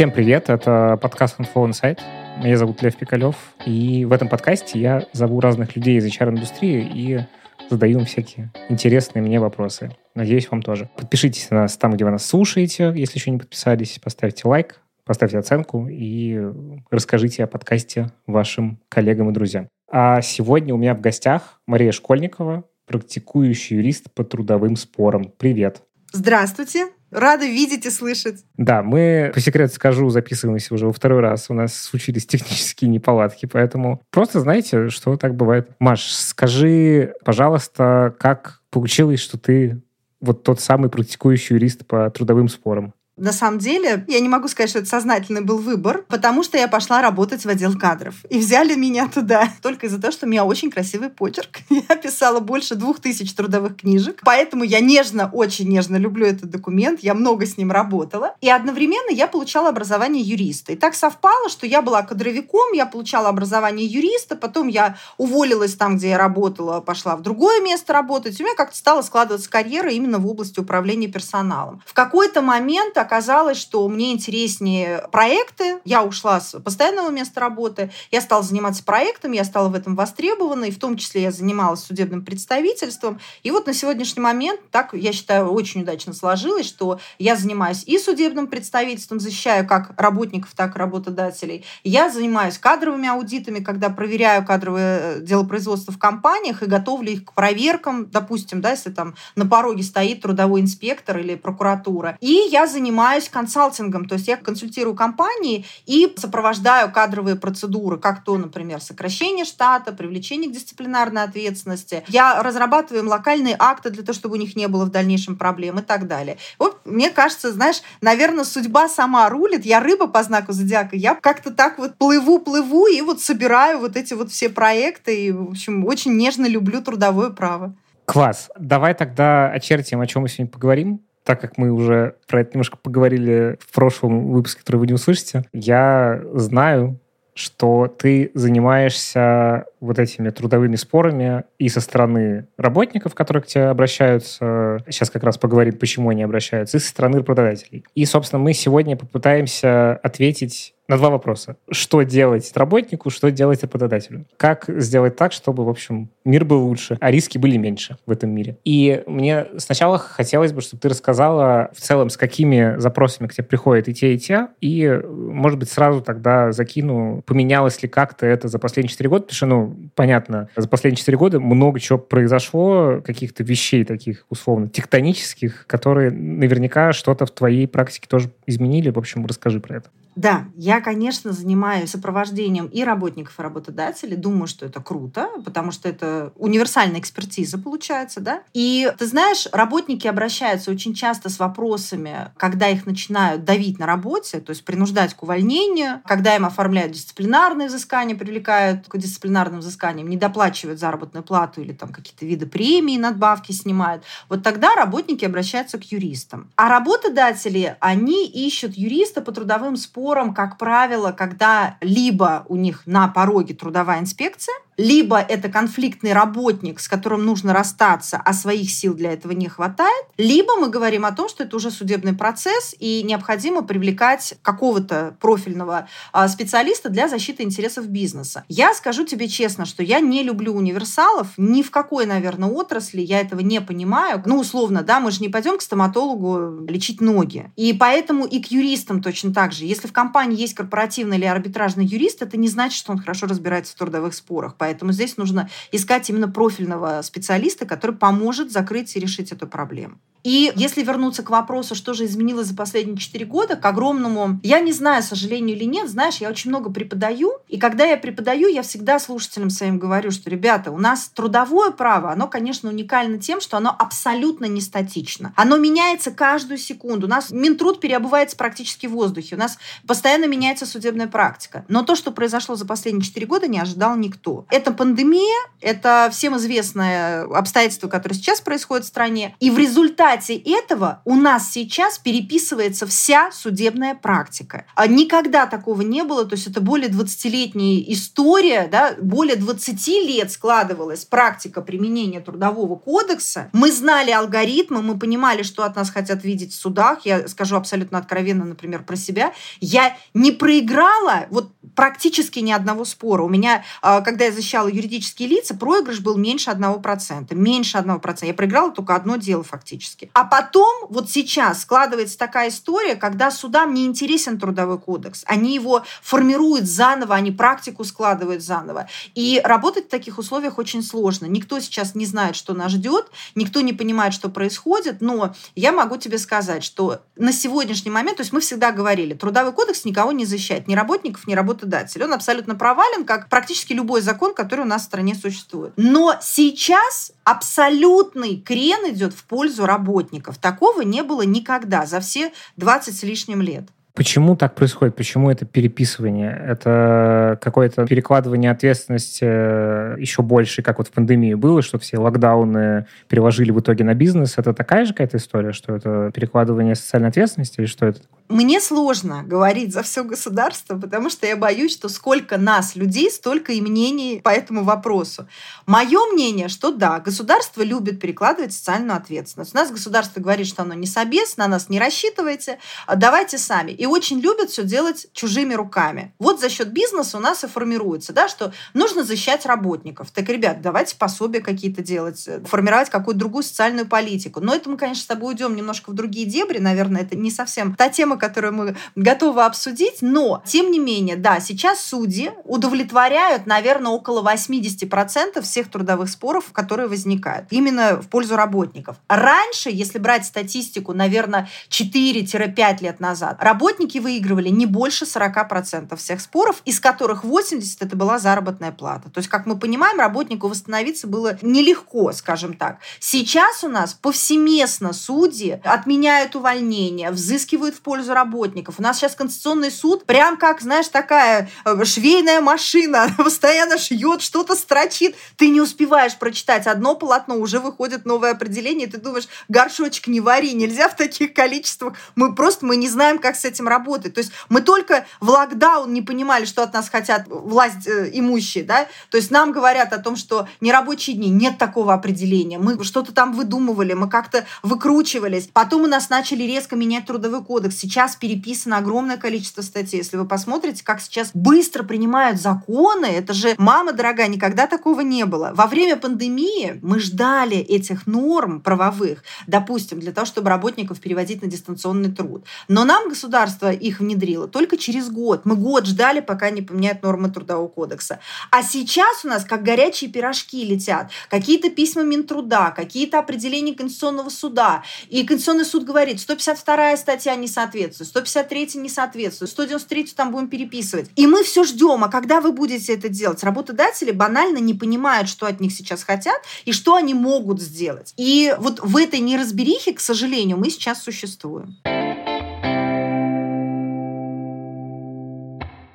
Всем привет, это подкаст Info Insight. Меня зовут Лев Пикалев, и в этом подкасте я зову разных людей из HR-индустрии и задаю им всякие интересные мне вопросы. Надеюсь, вам тоже. Подпишитесь на нас там, где вы нас слушаете, если еще не подписались, поставьте лайк, поставьте оценку и расскажите о подкасте вашим коллегам и друзьям. А сегодня у меня в гостях Мария Школьникова, практикующий юрист по трудовым спорам. Привет. Здравствуйте. Рада видеть и слышать. Да, мы, по секрету скажу, записываемся уже во второй раз. У нас случились технические неполадки, поэтому просто знаете, что так бывает. Маш, скажи, пожалуйста, как получилось, что ты вот тот самый практикующий юрист по трудовым спорам? На самом деле, я не могу сказать, что это сознательный был выбор, потому что я пошла работать в отдел кадров. И взяли меня туда только из-за того, что у меня очень красивый почерк. Я писала больше двух тысяч трудовых книжек, поэтому я нежно, очень нежно люблю этот документ, я много с ним работала. И одновременно я получала образование юриста. И так совпало, что я была кадровиком, я получала образование юриста, потом я уволилась там, где я работала, пошла в другое место работать. У меня как-то стала складываться карьера именно в области управления персоналом. В какой-то момент оказалось, что мне интереснее проекты. Я ушла с постоянного места работы, я стала заниматься проектами, я стала в этом востребована, и в том числе я занималась судебным представительством. И вот на сегодняшний момент, так, я считаю, очень удачно сложилось, что я занимаюсь и судебным представительством, защищаю как работников, так и работодателей. Я занимаюсь кадровыми аудитами, когда проверяю кадровое э, дело производства в компаниях и готовлю их к проверкам, допустим, да, если там на пороге стоит трудовой инспектор или прокуратура. И я занимаюсь занимаюсь консалтингом, то есть я консультирую компании и сопровождаю кадровые процедуры, как то, например, сокращение штата, привлечение к дисциплинарной ответственности. Я разрабатываю им локальные акты для того, чтобы у них не было в дальнейшем проблем и так далее. Вот мне кажется, знаешь, наверное, судьба сама рулит. Я рыба по знаку зодиака. Я как-то так вот плыву-плыву и вот собираю вот эти вот все проекты. И, в общем, очень нежно люблю трудовое право. Класс. Давай тогда очертим, о чем мы сегодня поговорим так как мы уже про это немножко поговорили в прошлом выпуске, который вы не услышите, я знаю, что ты занимаешься вот этими трудовыми спорами и со стороны работников, которые к тебе обращаются, сейчас как раз поговорим, почему они обращаются, и со стороны работодателей. И, собственно, мы сегодня попытаемся ответить на два вопроса. Что делать работнику, что делать работодателю? Как сделать так, чтобы, в общем, мир был лучше, а риски были меньше в этом мире? И мне сначала хотелось бы, чтобы ты рассказала в целом, с какими запросами к тебе приходят и те, и те, и, может быть, сразу тогда закину, поменялось ли как-то это за последние четыре года, потому что, ну, понятно, за последние четыре года много чего произошло, каких-то вещей таких, условно, тектонических, которые наверняка что-то в твоей практике тоже изменили. В общем, расскажи про это. Да, я, конечно, занимаюсь сопровождением и работников, и работодателей. Думаю, что это круто, потому что это универсальная экспертиза получается, да. И ты знаешь, работники обращаются очень часто с вопросами, когда их начинают давить на работе, то есть принуждать к увольнению, когда им оформляют дисциплинарные взыскания, привлекают к дисциплинарным взысканиям, не доплачивают заработную плату или там какие-то виды премии, надбавки снимают. Вот тогда работники обращаются к юристам. А работодатели, они ищут юриста по трудовым спорам спорам, как правило, когда либо у них на пороге трудовая инспекция, либо это конфликтный работник, с которым нужно расстаться, а своих сил для этого не хватает, либо мы говорим о том, что это уже судебный процесс и необходимо привлекать какого-то профильного а, специалиста для защиты интересов бизнеса. Я скажу тебе честно, что я не люблю универсалов ни в какой, наверное, отрасли, я этого не понимаю. Ну, условно, да, мы же не пойдем к стоматологу лечить ноги. И поэтому и к юристам точно так же. Если в компании есть корпоративный или арбитражный юрист, это не значит, что он хорошо разбирается в трудовых спорах. Поэтому здесь нужно искать именно профильного специалиста, который поможет закрыть и решить эту проблему. И если вернуться к вопросу, что же изменилось за последние четыре года, к огромному, я не знаю, сожалению или нет, знаешь, я очень много преподаю, и когда я преподаю, я всегда слушателям своим говорю, что, ребята, у нас трудовое право, оно, конечно, уникально тем, что оно абсолютно не статично. Оно меняется каждую секунду. У нас Минтруд переобувается практически в воздухе. У нас постоянно меняется судебная практика. Но то, что произошло за последние четыре года, не ожидал никто. Это пандемия, это всем известное обстоятельство, которое сейчас происходит в стране, и в результате результате этого у нас сейчас переписывается вся судебная практика. А никогда такого не было, то есть это более 20-летняя история, да, более 20 лет складывалась практика применения трудового кодекса. Мы знали алгоритмы, мы понимали, что от нас хотят видеть в судах. Я скажу абсолютно откровенно, например, про себя. Я не проиграла вот практически ни одного спора. У меня, а, когда я защищала юридические лица, проигрыш был меньше 1%. Меньше 1%. Я проиграла только одно дело фактически. А потом, вот сейчас складывается такая история, когда судам не интересен трудовой кодекс. Они его формируют заново, они практику складывают заново. И работать в таких условиях очень сложно. Никто сейчас не знает, что нас ждет, никто не понимает, что происходит, но я могу тебе сказать, что на сегодняшний момент, то есть мы всегда говорили, трудовой кодекс никого не защищает, ни работников, ни работодателей. Он абсолютно провален, как практически любой закон, который у нас в стране существует. Но сейчас абсолютный крен идет в пользу работников. Такого не было никогда за все 20 с лишним лет. Почему так происходит? Почему это переписывание? Это какое-то перекладывание ответственности э, еще больше, как вот в пандемии было, что все локдауны переложили в итоге на бизнес. Это такая же какая-то история, что это перекладывание социальной ответственности или что это? Мне сложно говорить за все государство, потому что я боюсь, что сколько нас, людей, столько и мнений по этому вопросу. Мое мнение, что да, государство любит перекладывать социальную ответственность. У нас государство говорит, что оно не собес, на нас не рассчитывайте, а давайте сами. И очень любят все делать чужими руками. Вот за счет бизнеса у нас и формируется, да, что нужно защищать работников. Так, ребят, давайте пособия какие-то делать, э, формировать какую-то другую социальную политику. Но это мы, конечно, с тобой уйдем немножко в другие дебри, наверное, это не совсем та тема, которую мы готовы обсудить, но, тем не менее, да, сейчас судьи удовлетворяют, наверное, около 80% всех трудовых споров, которые возникают, именно в пользу работников. Раньше, если брать статистику, наверное, 4-5 лет назад, работники выигрывали не больше 40% всех споров, из которых 80% это была заработная плата. То есть, как мы понимаем, работнику восстановиться было нелегко, скажем так. Сейчас у нас повсеместно судьи отменяют увольнения, взыскивают в пользу работников. У нас сейчас Конституционный суд прям как, знаешь, такая э, швейная машина, постоянно шьет, что-то строчит. Ты не успеваешь прочитать одно полотно, уже выходит новое определение, и ты думаешь, горшочек не вари, нельзя в таких количествах. Мы просто мы не знаем, как с этим работать. То есть мы только в локдаун не понимали, что от нас хотят власть э, имущие, да? То есть нам говорят о том, что нерабочие дни, нет такого определения. Мы что-то там выдумывали, мы как-то выкручивались. Потом у нас начали резко менять трудовой кодекс. Сейчас сейчас переписано огромное количество статей. Если вы посмотрите, как сейчас быстро принимают законы, это же, мама дорогая, никогда такого не было. Во время пандемии мы ждали этих норм правовых, допустим, для того, чтобы работников переводить на дистанционный труд. Но нам государство их внедрило только через год. Мы год ждали, пока не поменяют нормы Трудового кодекса. А сейчас у нас как горячие пирожки летят. Какие-то письма Минтруда, какие-то определения Конституционного суда. И Конституционный суд говорит, 152 статья не соответствует соответствует, 153 не соответствует, 193 там будем переписывать. И мы все ждем, а когда вы будете это делать? Работодатели банально не понимают, что от них сейчас хотят и что они могут сделать. И вот в этой неразберихе, к сожалению, мы сейчас существуем.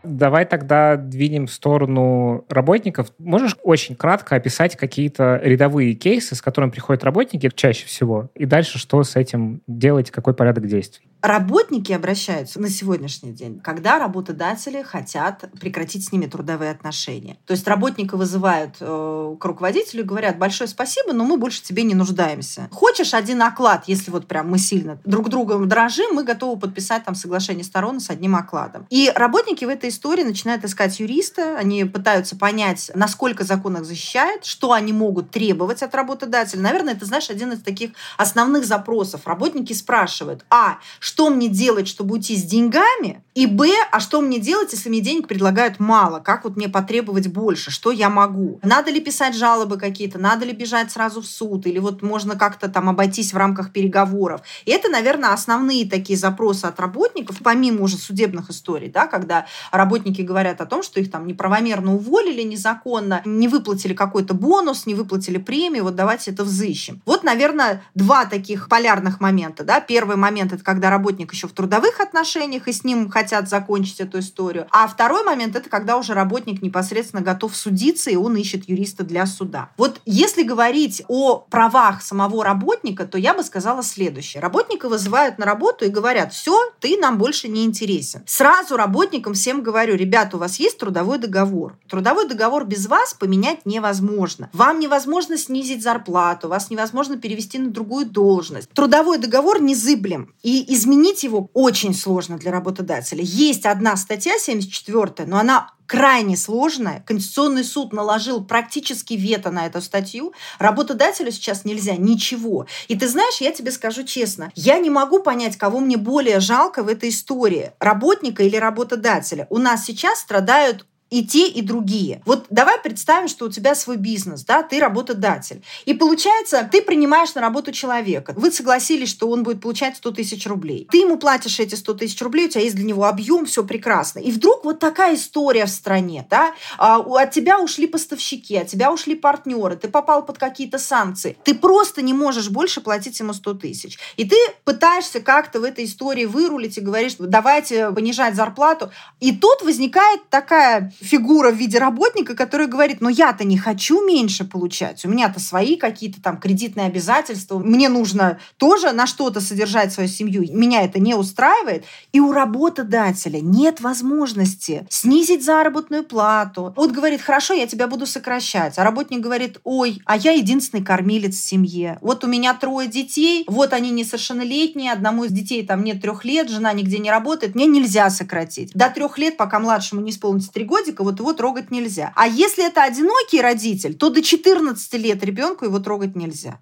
Давай тогда двинем в сторону работников. Можешь очень кратко описать какие-то рядовые кейсы, с которыми приходят работники чаще всего, и дальше что с этим делать, какой порядок действий? Работники обращаются на сегодняшний день, когда работодатели хотят прекратить с ними трудовые отношения. То есть работника вызывают э, к руководителю и говорят, большое спасибо, но мы больше тебе не нуждаемся. Хочешь один оклад, если вот прям мы сильно друг другом дорожим, мы готовы подписать там соглашение сторон с одним окладом. И работники в этой истории начинают искать юриста, они пытаются понять, насколько закон их защищает, что они могут требовать от работодателя. Наверное, это, знаешь, один из таких основных запросов. Работники спрашивают, а, что мне делать, чтобы уйти с деньгами, и б, а что мне делать, если мне денег предлагают мало, как вот мне потребовать больше, что я могу. Надо ли писать жалобы какие-то, надо ли бежать сразу в суд, или вот можно как-то там обойтись в рамках переговоров. И это, наверное, основные такие запросы от работников, помимо уже судебных историй, да, когда работники говорят о том, что их там неправомерно уволили незаконно, не выплатили какой-то бонус, не выплатили премию, вот давайте это взыщем. Вот, наверное, два таких полярных момента. Да. Первый момент — это когда работник еще в трудовых отношениях, и с ним хотят хотят закончить эту историю. А второй момент – это когда уже работник непосредственно готов судиться, и он ищет юриста для суда. Вот если говорить о правах самого работника, то я бы сказала следующее. Работника вызывают на работу и говорят, все, ты нам больше не интересен. Сразу работникам всем говорю, ребята, у вас есть трудовой договор. Трудовой договор без вас поменять невозможно. Вам невозможно снизить зарплату, вас невозможно перевести на другую должность. Трудовой договор незыблем, и изменить его очень сложно для работодателя. Есть одна статья 74, но она крайне сложная. Конституционный суд наложил практически вето на эту статью. Работодателю сейчас нельзя ничего. И ты знаешь, я тебе скажу честно, я не могу понять, кого мне более жалко в этой истории, работника или работодателя. У нас сейчас страдают и те, и другие. Вот давай представим, что у тебя свой бизнес, да, ты работодатель. И получается, ты принимаешь на работу человека. Вы согласились, что он будет получать 100 тысяч рублей. Ты ему платишь эти 100 тысяч рублей, у тебя есть для него объем, все прекрасно. И вдруг вот такая история в стране, да, а, от тебя ушли поставщики, от тебя ушли партнеры, ты попал под какие-то санкции. Ты просто не можешь больше платить ему 100 тысяч. И ты пытаешься как-то в этой истории вырулить и говоришь, давайте понижать зарплату. И тут возникает такая фигура в виде работника, который говорит, ну я-то не хочу меньше получать, у меня-то свои какие-то там кредитные обязательства, мне нужно тоже на что-то содержать свою семью, меня это не устраивает, и у работодателя нет возможности снизить заработную плату. Вот говорит, хорошо, я тебя буду сокращать, а работник говорит, ой, а я единственный кормилец в семье, вот у меня трое детей, вот они несовершеннолетние, одному из детей там нет трех лет, жена нигде не работает, мне нельзя сократить. До трех лет, пока младшему не исполнится три годика, годика вот его трогать нельзя. А если это одинокий родитель, то до 14 лет ребенку его трогать нельзя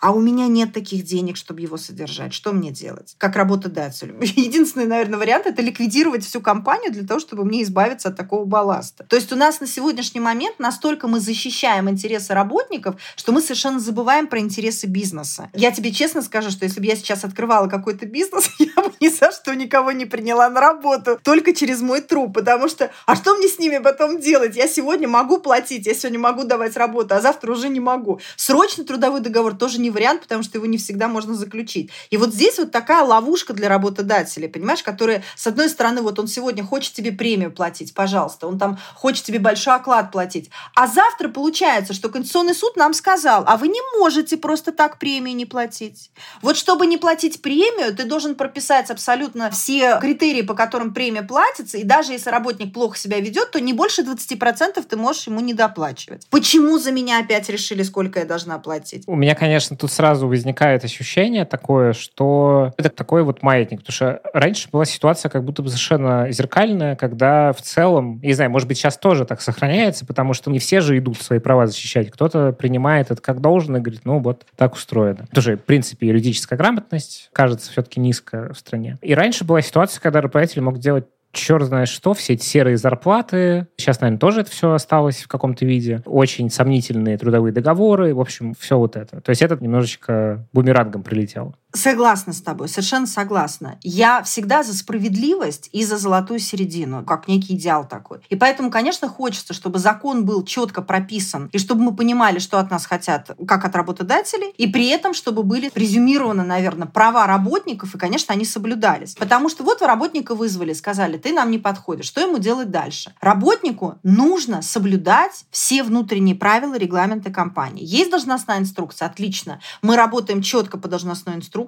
а у меня нет таких денег, чтобы его содержать. Что мне делать? Как работодателю. Единственный, наверное, вариант – это ликвидировать всю компанию для того, чтобы мне избавиться от такого балласта. То есть у нас на сегодняшний момент настолько мы защищаем интересы работников, что мы совершенно забываем про интересы бизнеса. Я тебе честно скажу, что если бы я сейчас открывала какой-то бизнес, я бы ни за что никого не приняла на работу, только через мой труп, потому что, а что мне с ними потом делать? Я сегодня могу платить, я сегодня могу давать работу, а завтра уже не могу. Срочный трудовой договор тоже не вариант, потому что его не всегда можно заключить. И вот здесь вот такая ловушка для работодателей, понимаешь, которая, с одной стороны, вот он сегодня хочет тебе премию платить, пожалуйста, он там хочет тебе большой оклад платить, а завтра получается, что Конституционный суд нам сказал, а вы не можете просто так премию не платить. Вот чтобы не платить премию, ты должен прописать абсолютно все критерии, по которым премия платится, и даже если работник плохо себя ведет, то не больше 20% ты можешь ему не доплачивать. Почему за меня опять решили, сколько я должна платить? У меня, конечно, тут сразу возникает ощущение такое, что это такой вот маятник. Потому что раньше была ситуация как будто бы совершенно зеркальная, когда в целом, не знаю, может быть, сейчас тоже так сохраняется, потому что не все же идут свои права защищать. Кто-то принимает это как должно и говорит, ну вот так устроено. Тоже, в принципе, юридическая грамотность кажется все-таки низкая в стране. И раньше была ситуация, когда работодатель мог делать черт знает что, все эти серые зарплаты. Сейчас, наверное, тоже это все осталось в каком-то виде. Очень сомнительные трудовые договоры. В общем, все вот это. То есть этот немножечко бумерангом прилетел. Согласна с тобой, совершенно согласна. Я всегда за справедливость и за золотую середину, как некий идеал такой. И поэтому, конечно, хочется, чтобы закон был четко прописан, и чтобы мы понимали, что от нас хотят, как от работодателей, и при этом, чтобы были презюмированы, наверное, права работников, и, конечно, они соблюдались. Потому что вот работника вызвали, сказали, ты нам не подходишь. Что ему делать дальше? Работнику нужно соблюдать все внутренние правила, регламенты компании. Есть должностная инструкция? Отлично. Мы работаем четко по должностной инструкции.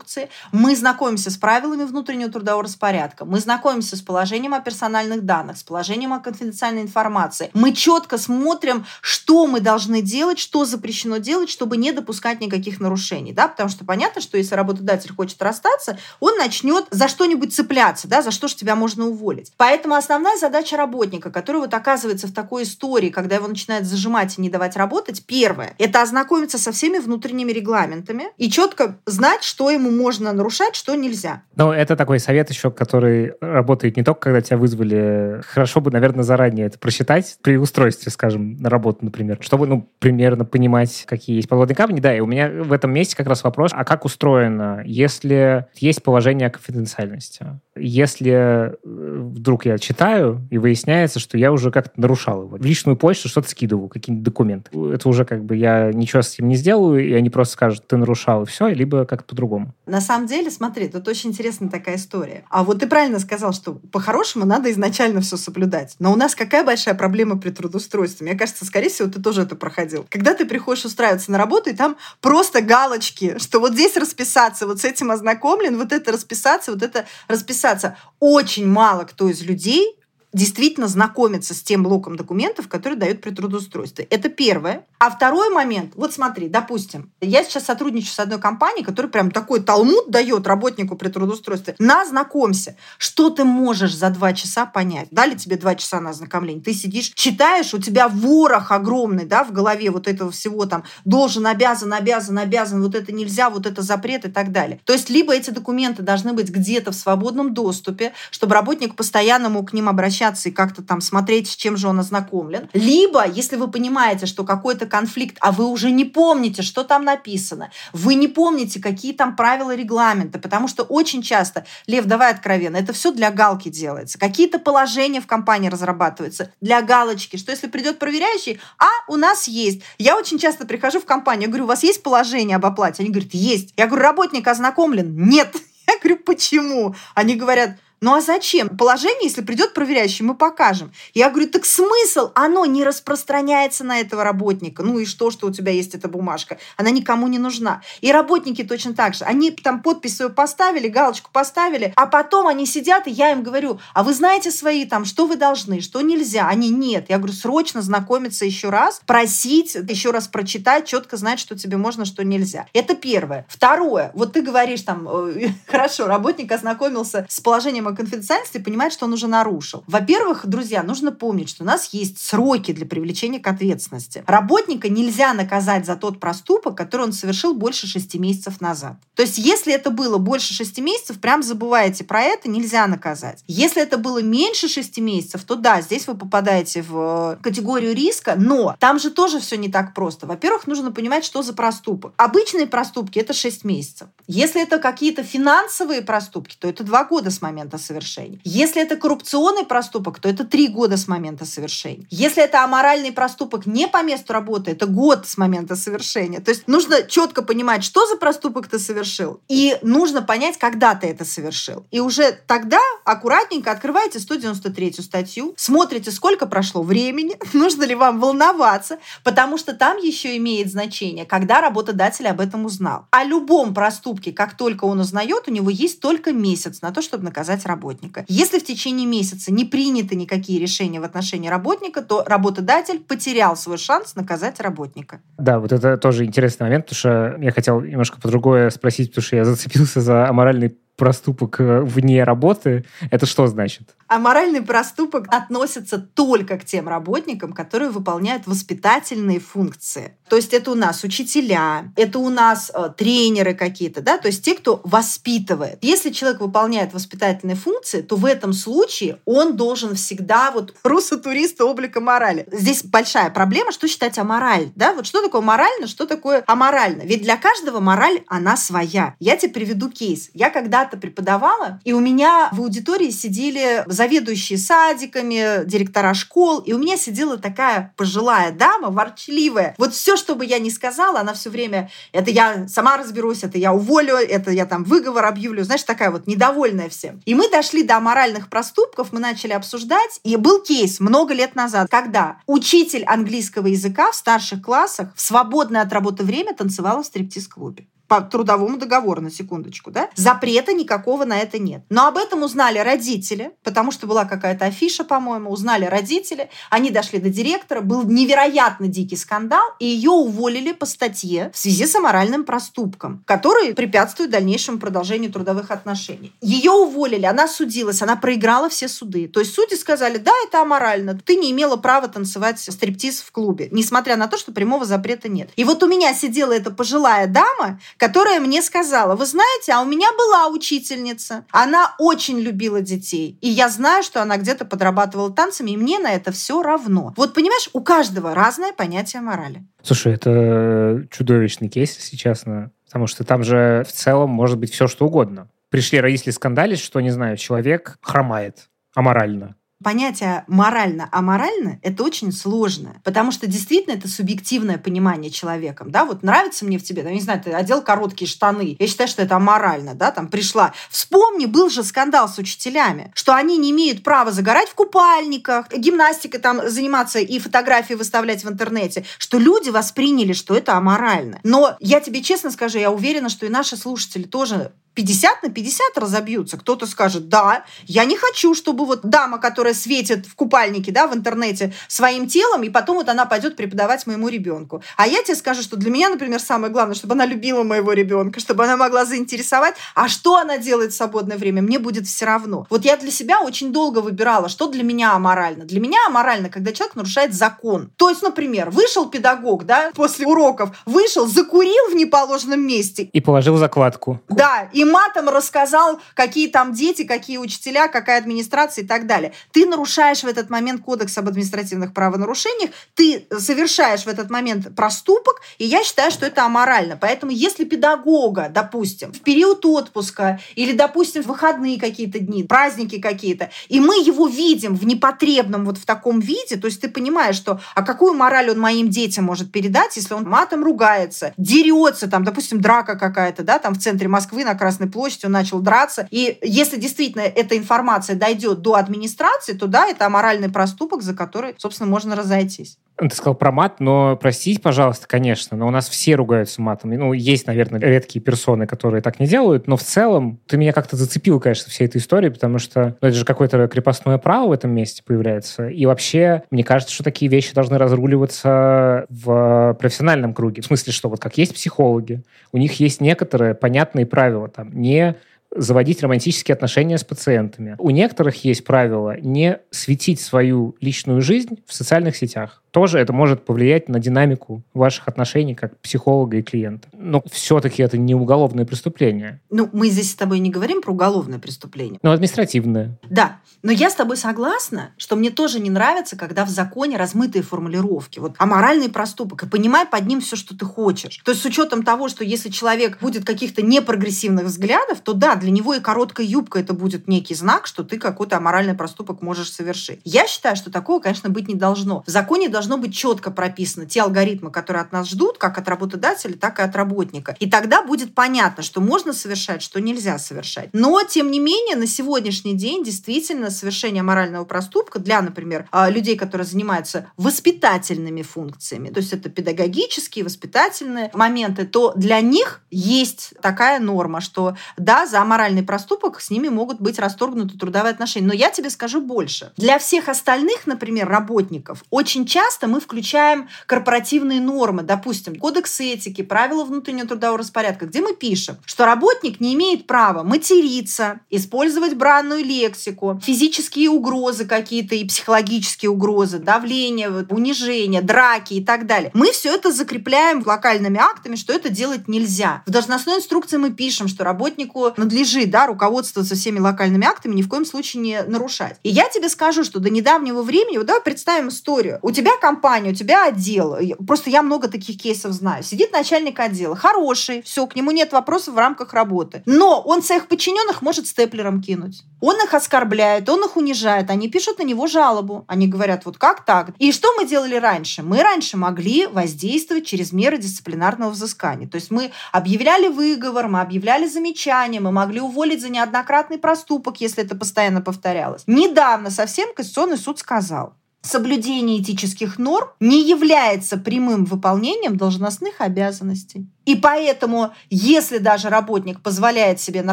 Мы знакомимся с правилами внутреннего трудового распорядка. Мы знакомимся с положением о персональных данных, с положением о конфиденциальной информации. Мы четко смотрим, что мы должны делать, что запрещено делать, чтобы не допускать никаких нарушений. Да? Потому что понятно, что если работодатель хочет расстаться, он начнет за что-нибудь цепляться, да? за что же тебя можно уволить. Поэтому основная задача работника, который вот оказывается в такой истории, когда его начинают зажимать и не давать работать, первое, это ознакомиться со всеми внутренними регламентами и четко знать, что ему можно нарушать, что нельзя. Ну, это такой совет еще, который работает не только, когда тебя вызвали. Хорошо бы, наверное, заранее это просчитать при устройстве, скажем, на работу, например, чтобы, ну, примерно понимать, какие есть подводные камни. Да, и у меня в этом месте как раз вопрос, а как устроено, если есть положение о конфиденциальности? Если э, вдруг я читаю, и выясняется, что я уже как-то нарушал его. В личную почту что-то скидывал, какие-нибудь документы. Это уже как бы я ничего с этим не сделаю, и они просто скажут, ты нарушал, и все, либо как-то по-другому. На самом деле, смотри, тут очень интересная такая история. А вот ты правильно сказал, что по-хорошему надо изначально все соблюдать. Но у нас какая большая проблема при трудоустройстве? Мне кажется, скорее всего, ты тоже это проходил. Когда ты приходишь устраиваться на работу, и там просто галочки, что вот здесь расписаться, вот с этим ознакомлен, вот это расписаться, вот это расписаться. Очень мало кто из людей действительно знакомиться с тем блоком документов, который дают при трудоустройстве. Это первое. А второй момент, вот смотри, допустим, я сейчас сотрудничаю с одной компанией, которая прям такой талмуд дает работнику при трудоустройстве. На, знакомься. Что ты можешь за два часа понять? Дали тебе два часа на ознакомление. Ты сидишь, читаешь, у тебя ворох огромный, да, в голове вот этого всего там должен, обязан, обязан, обязан, вот это нельзя, вот это запрет и так далее. То есть либо эти документы должны быть где-то в свободном доступе, чтобы работник постоянно мог к ним обращаться общаться и как-то там смотреть, с чем же он ознакомлен. Либо, если вы понимаете, что какой-то конфликт, а вы уже не помните, что там написано, вы не помните, какие там правила регламента, потому что очень часто, Лев, давай откровенно, это все для галки делается. Какие-то положения в компании разрабатываются для галочки, что если придет проверяющий, а, у нас есть. Я очень часто прихожу в компанию, говорю, у вас есть положение об оплате? Они говорят, есть. Я говорю, работник ознакомлен? Нет. Я говорю, почему? Они говорят, ну а зачем? Положение, если придет проверяющий, мы покажем. Я говорю, так смысл? Оно не распространяется на этого работника. Ну и что, что у тебя есть эта бумажка? Она никому не нужна. И работники точно так же. Они там подпись свою поставили, галочку поставили, а потом они сидят, и я им говорю, а вы знаете свои там, что вы должны, что нельзя? Они нет. Я говорю, срочно знакомиться еще раз, просить, еще раз прочитать, четко знать, что тебе можно, что нельзя. Это первое. Второе. Вот ты говоришь там, э, хорошо, работник ознакомился с положением о конфиденциальности понимает, что он уже нарушил. Во-первых, друзья, нужно помнить, что у нас есть сроки для привлечения к ответственности. Работника нельзя наказать за тот проступок, который он совершил больше шести месяцев назад. То есть, если это было больше шести месяцев, прям забывайте про это, нельзя наказать. Если это было меньше шести месяцев, то да, здесь вы попадаете в э, категорию риска, но там же тоже все не так просто. Во-первых, нужно понимать, что за проступок. Обычные проступки – это 6 месяцев. Если это какие-то финансовые проступки, то это 2 года с момента момента совершения. Если это коррупционный проступок, то это три года с момента совершения. Если это аморальный проступок не по месту работы, это год с момента совершения. То есть нужно четко понимать, что за проступок ты совершил, и нужно понять, когда ты это совершил. И уже тогда аккуратненько открываете 193 статью, смотрите, сколько прошло времени, нужно ли вам волноваться, потому что там еще имеет значение, когда работодатель об этом узнал. О любом проступке, как только он узнает, у него есть только месяц на то, чтобы наказать работника. Если в течение месяца не приняты никакие решения в отношении работника, то работодатель потерял свой шанс наказать работника. Да, вот это тоже интересный момент, потому что я хотел немножко по-другое спросить, потому что я зацепился за аморальный проступок э, вне работы, это что значит? А моральный проступок относится только к тем работникам, которые выполняют воспитательные функции. То есть это у нас учителя, это у нас э, тренеры какие-то, да, то есть те, кто воспитывает. Если человек выполняет воспитательные функции, то в этом случае он должен всегда вот руссо-туриста облика морали. Здесь большая проблема, что считать амораль, да, вот что такое морально, что такое аморально. Ведь для каждого мораль, она своя. Я тебе приведу кейс. Я когда-то преподавала, и у меня в аудитории сидели заведующие садиками, директора школ, и у меня сидела такая пожилая дама, ворчливая. Вот все, что бы я ни сказала, она все время, это я сама разберусь, это я уволю, это я там выговор объявлю, знаешь, такая вот недовольная всем. И мы дошли до моральных проступков, мы начали обсуждать, и был кейс много лет назад, когда учитель английского языка в старших классах в свободное от работы время танцевала в стриптиз-клубе по трудовому договору, на секундочку, да? Запрета никакого на это нет. Но об этом узнали родители, потому что была какая-то афиша, по-моему, узнали родители, они дошли до директора, был невероятно дикий скандал, и ее уволили по статье в связи с аморальным проступком, который препятствует дальнейшему продолжению трудовых отношений. Ее уволили, она судилась, она проиграла все суды. То есть судьи сказали, да, это аморально, ты не имела права танцевать стриптиз в клубе, несмотря на то, что прямого запрета нет. И вот у меня сидела эта пожилая дама, которая мне сказала, вы знаете, а у меня была учительница, она очень любила детей, и я знаю, что она где-то подрабатывала танцами, и мне на это все равно. Вот понимаешь, у каждого разное понятие морали. Слушай, это чудовищный кейс, если честно, потому что там же в целом может быть все, что угодно. Пришли родители скандалить, что, не знаю, человек хромает аморально Понятие морально-аморально – это очень сложно, потому что действительно это субъективное понимание человеком. Да? Вот нравится мне в тебе, там, не знаю, ты одел короткие штаны, я считаю, что это аморально, да, там пришла. Вспомни, был же скандал с учителями, что они не имеют права загорать в купальниках, гимнастикой там заниматься и фотографии выставлять в интернете, что люди восприняли, что это аморально. Но я тебе честно скажу, я уверена, что и наши слушатели тоже 50 на 50 разобьются. Кто-то скажет, да, я не хочу, чтобы вот дама, которая светит в купальнике, да, в интернете своим телом, и потом вот она пойдет преподавать моему ребенку. А я тебе скажу, что для меня, например, самое главное, чтобы она любила моего ребенка, чтобы она могла заинтересовать. А что она делает в свободное время, мне будет все равно. Вот я для себя очень долго выбирала, что для меня аморально. Для меня аморально, когда человек нарушает закон. То есть, например, вышел педагог, да, после уроков, вышел, закурил в неположенном месте. И положил закладку. Да, и матом рассказал, какие там дети, какие учителя, какая администрация и так далее. Ты нарушаешь в этот момент кодекс об административных правонарушениях, ты совершаешь в этот момент проступок, и я считаю, что это аморально. Поэтому если педагога, допустим, в период отпуска или, допустим, в выходные какие-то дни, праздники какие-то, и мы его видим в непотребном вот в таком виде, то есть ты понимаешь, что а какую мораль он моим детям может передать, если он матом ругается, дерется, там, допустим, драка какая-то, да, там в центре Москвы на Красной Красной площади, он начал драться. И если действительно эта информация дойдет до администрации, то да, это аморальный проступок, за который, собственно, можно разойтись. Ты сказал про мат, но простите, пожалуйста, конечно, но у нас все ругаются матом. Ну, есть, наверное, редкие персоны, которые так не делают, но в целом ты меня как-то зацепил, конечно, всей этой историей, потому что ну, это же какое-то крепостное право в этом месте появляется. И вообще, мне кажется, что такие вещи должны разруливаться в профессиональном круге. В смысле, что вот как есть психологи, у них есть некоторые понятные правила, там, не заводить романтические отношения с пациентами. У некоторых есть правило не светить свою личную жизнь в социальных сетях тоже это может повлиять на динамику ваших отношений как психолога и клиента. Но все-таки это не уголовное преступление. Ну, мы здесь с тобой не говорим про уголовное преступление. Ну, административное. Да. Но я с тобой согласна, что мне тоже не нравится, когда в законе размытые формулировки. Вот аморальный проступок. И понимай под ним все, что ты хочешь. То есть с учетом того, что если человек будет каких-то непрогрессивных взглядов, то да, для него и короткая юбка это будет некий знак, что ты какой-то аморальный проступок можешь совершить. Я считаю, что такого, конечно, быть не должно. В законе должно быть четко прописано те алгоритмы, которые от нас ждут, как от работодателя, так и от работника. И тогда будет понятно, что можно совершать, что нельзя совершать. Но, тем не менее, на сегодняшний день действительно совершение морального проступка для, например, а, людей, которые занимаются воспитательными функциями, то есть это педагогические, воспитательные моменты, то для них есть такая норма, что да, за моральный проступок с ними могут быть расторгнуты трудовые отношения. Но я тебе скажу больше. Для всех остальных, например, работников, очень часто часто мы включаем корпоративные нормы, допустим, кодекс этики, правила внутреннего трудового распорядка, где мы пишем, что работник не имеет права материться, использовать бранную лексику, физические угрозы какие-то и психологические угрозы, давление, унижение, драки и так далее. Мы все это закрепляем локальными актами, что это делать нельзя. В должностной инструкции мы пишем, что работнику надлежит да, руководствоваться всеми локальными актами, ни в коем случае не нарушать. И я тебе скажу, что до недавнего времени, вот давай представим историю. У тебя компания, у тебя отдел. Просто я много таких кейсов знаю. Сидит начальник отдела, хороший, все, к нему нет вопросов в рамках работы. Но он своих подчиненных может степлером кинуть. Он их оскорбляет, он их унижает, они пишут на него жалобу. Они говорят, вот как так? И что мы делали раньше? Мы раньше могли воздействовать через меры дисциплинарного взыскания. То есть мы объявляли выговор, мы объявляли замечания, мы могли уволить за неоднократный проступок, если это постоянно повторялось. Недавно совсем Конституционный суд сказал, соблюдение этических норм не является прямым выполнением должностных обязанностей. И поэтому, если даже работник позволяет себе на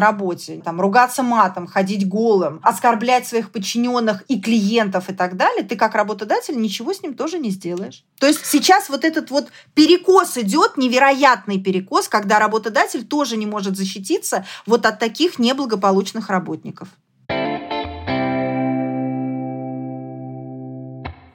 работе там, ругаться матом, ходить голым, оскорблять своих подчиненных и клиентов и так далее, ты как работодатель ничего с ним тоже не сделаешь. То есть сейчас вот этот вот перекос идет, невероятный перекос, когда работодатель тоже не может защититься вот от таких неблагополучных работников.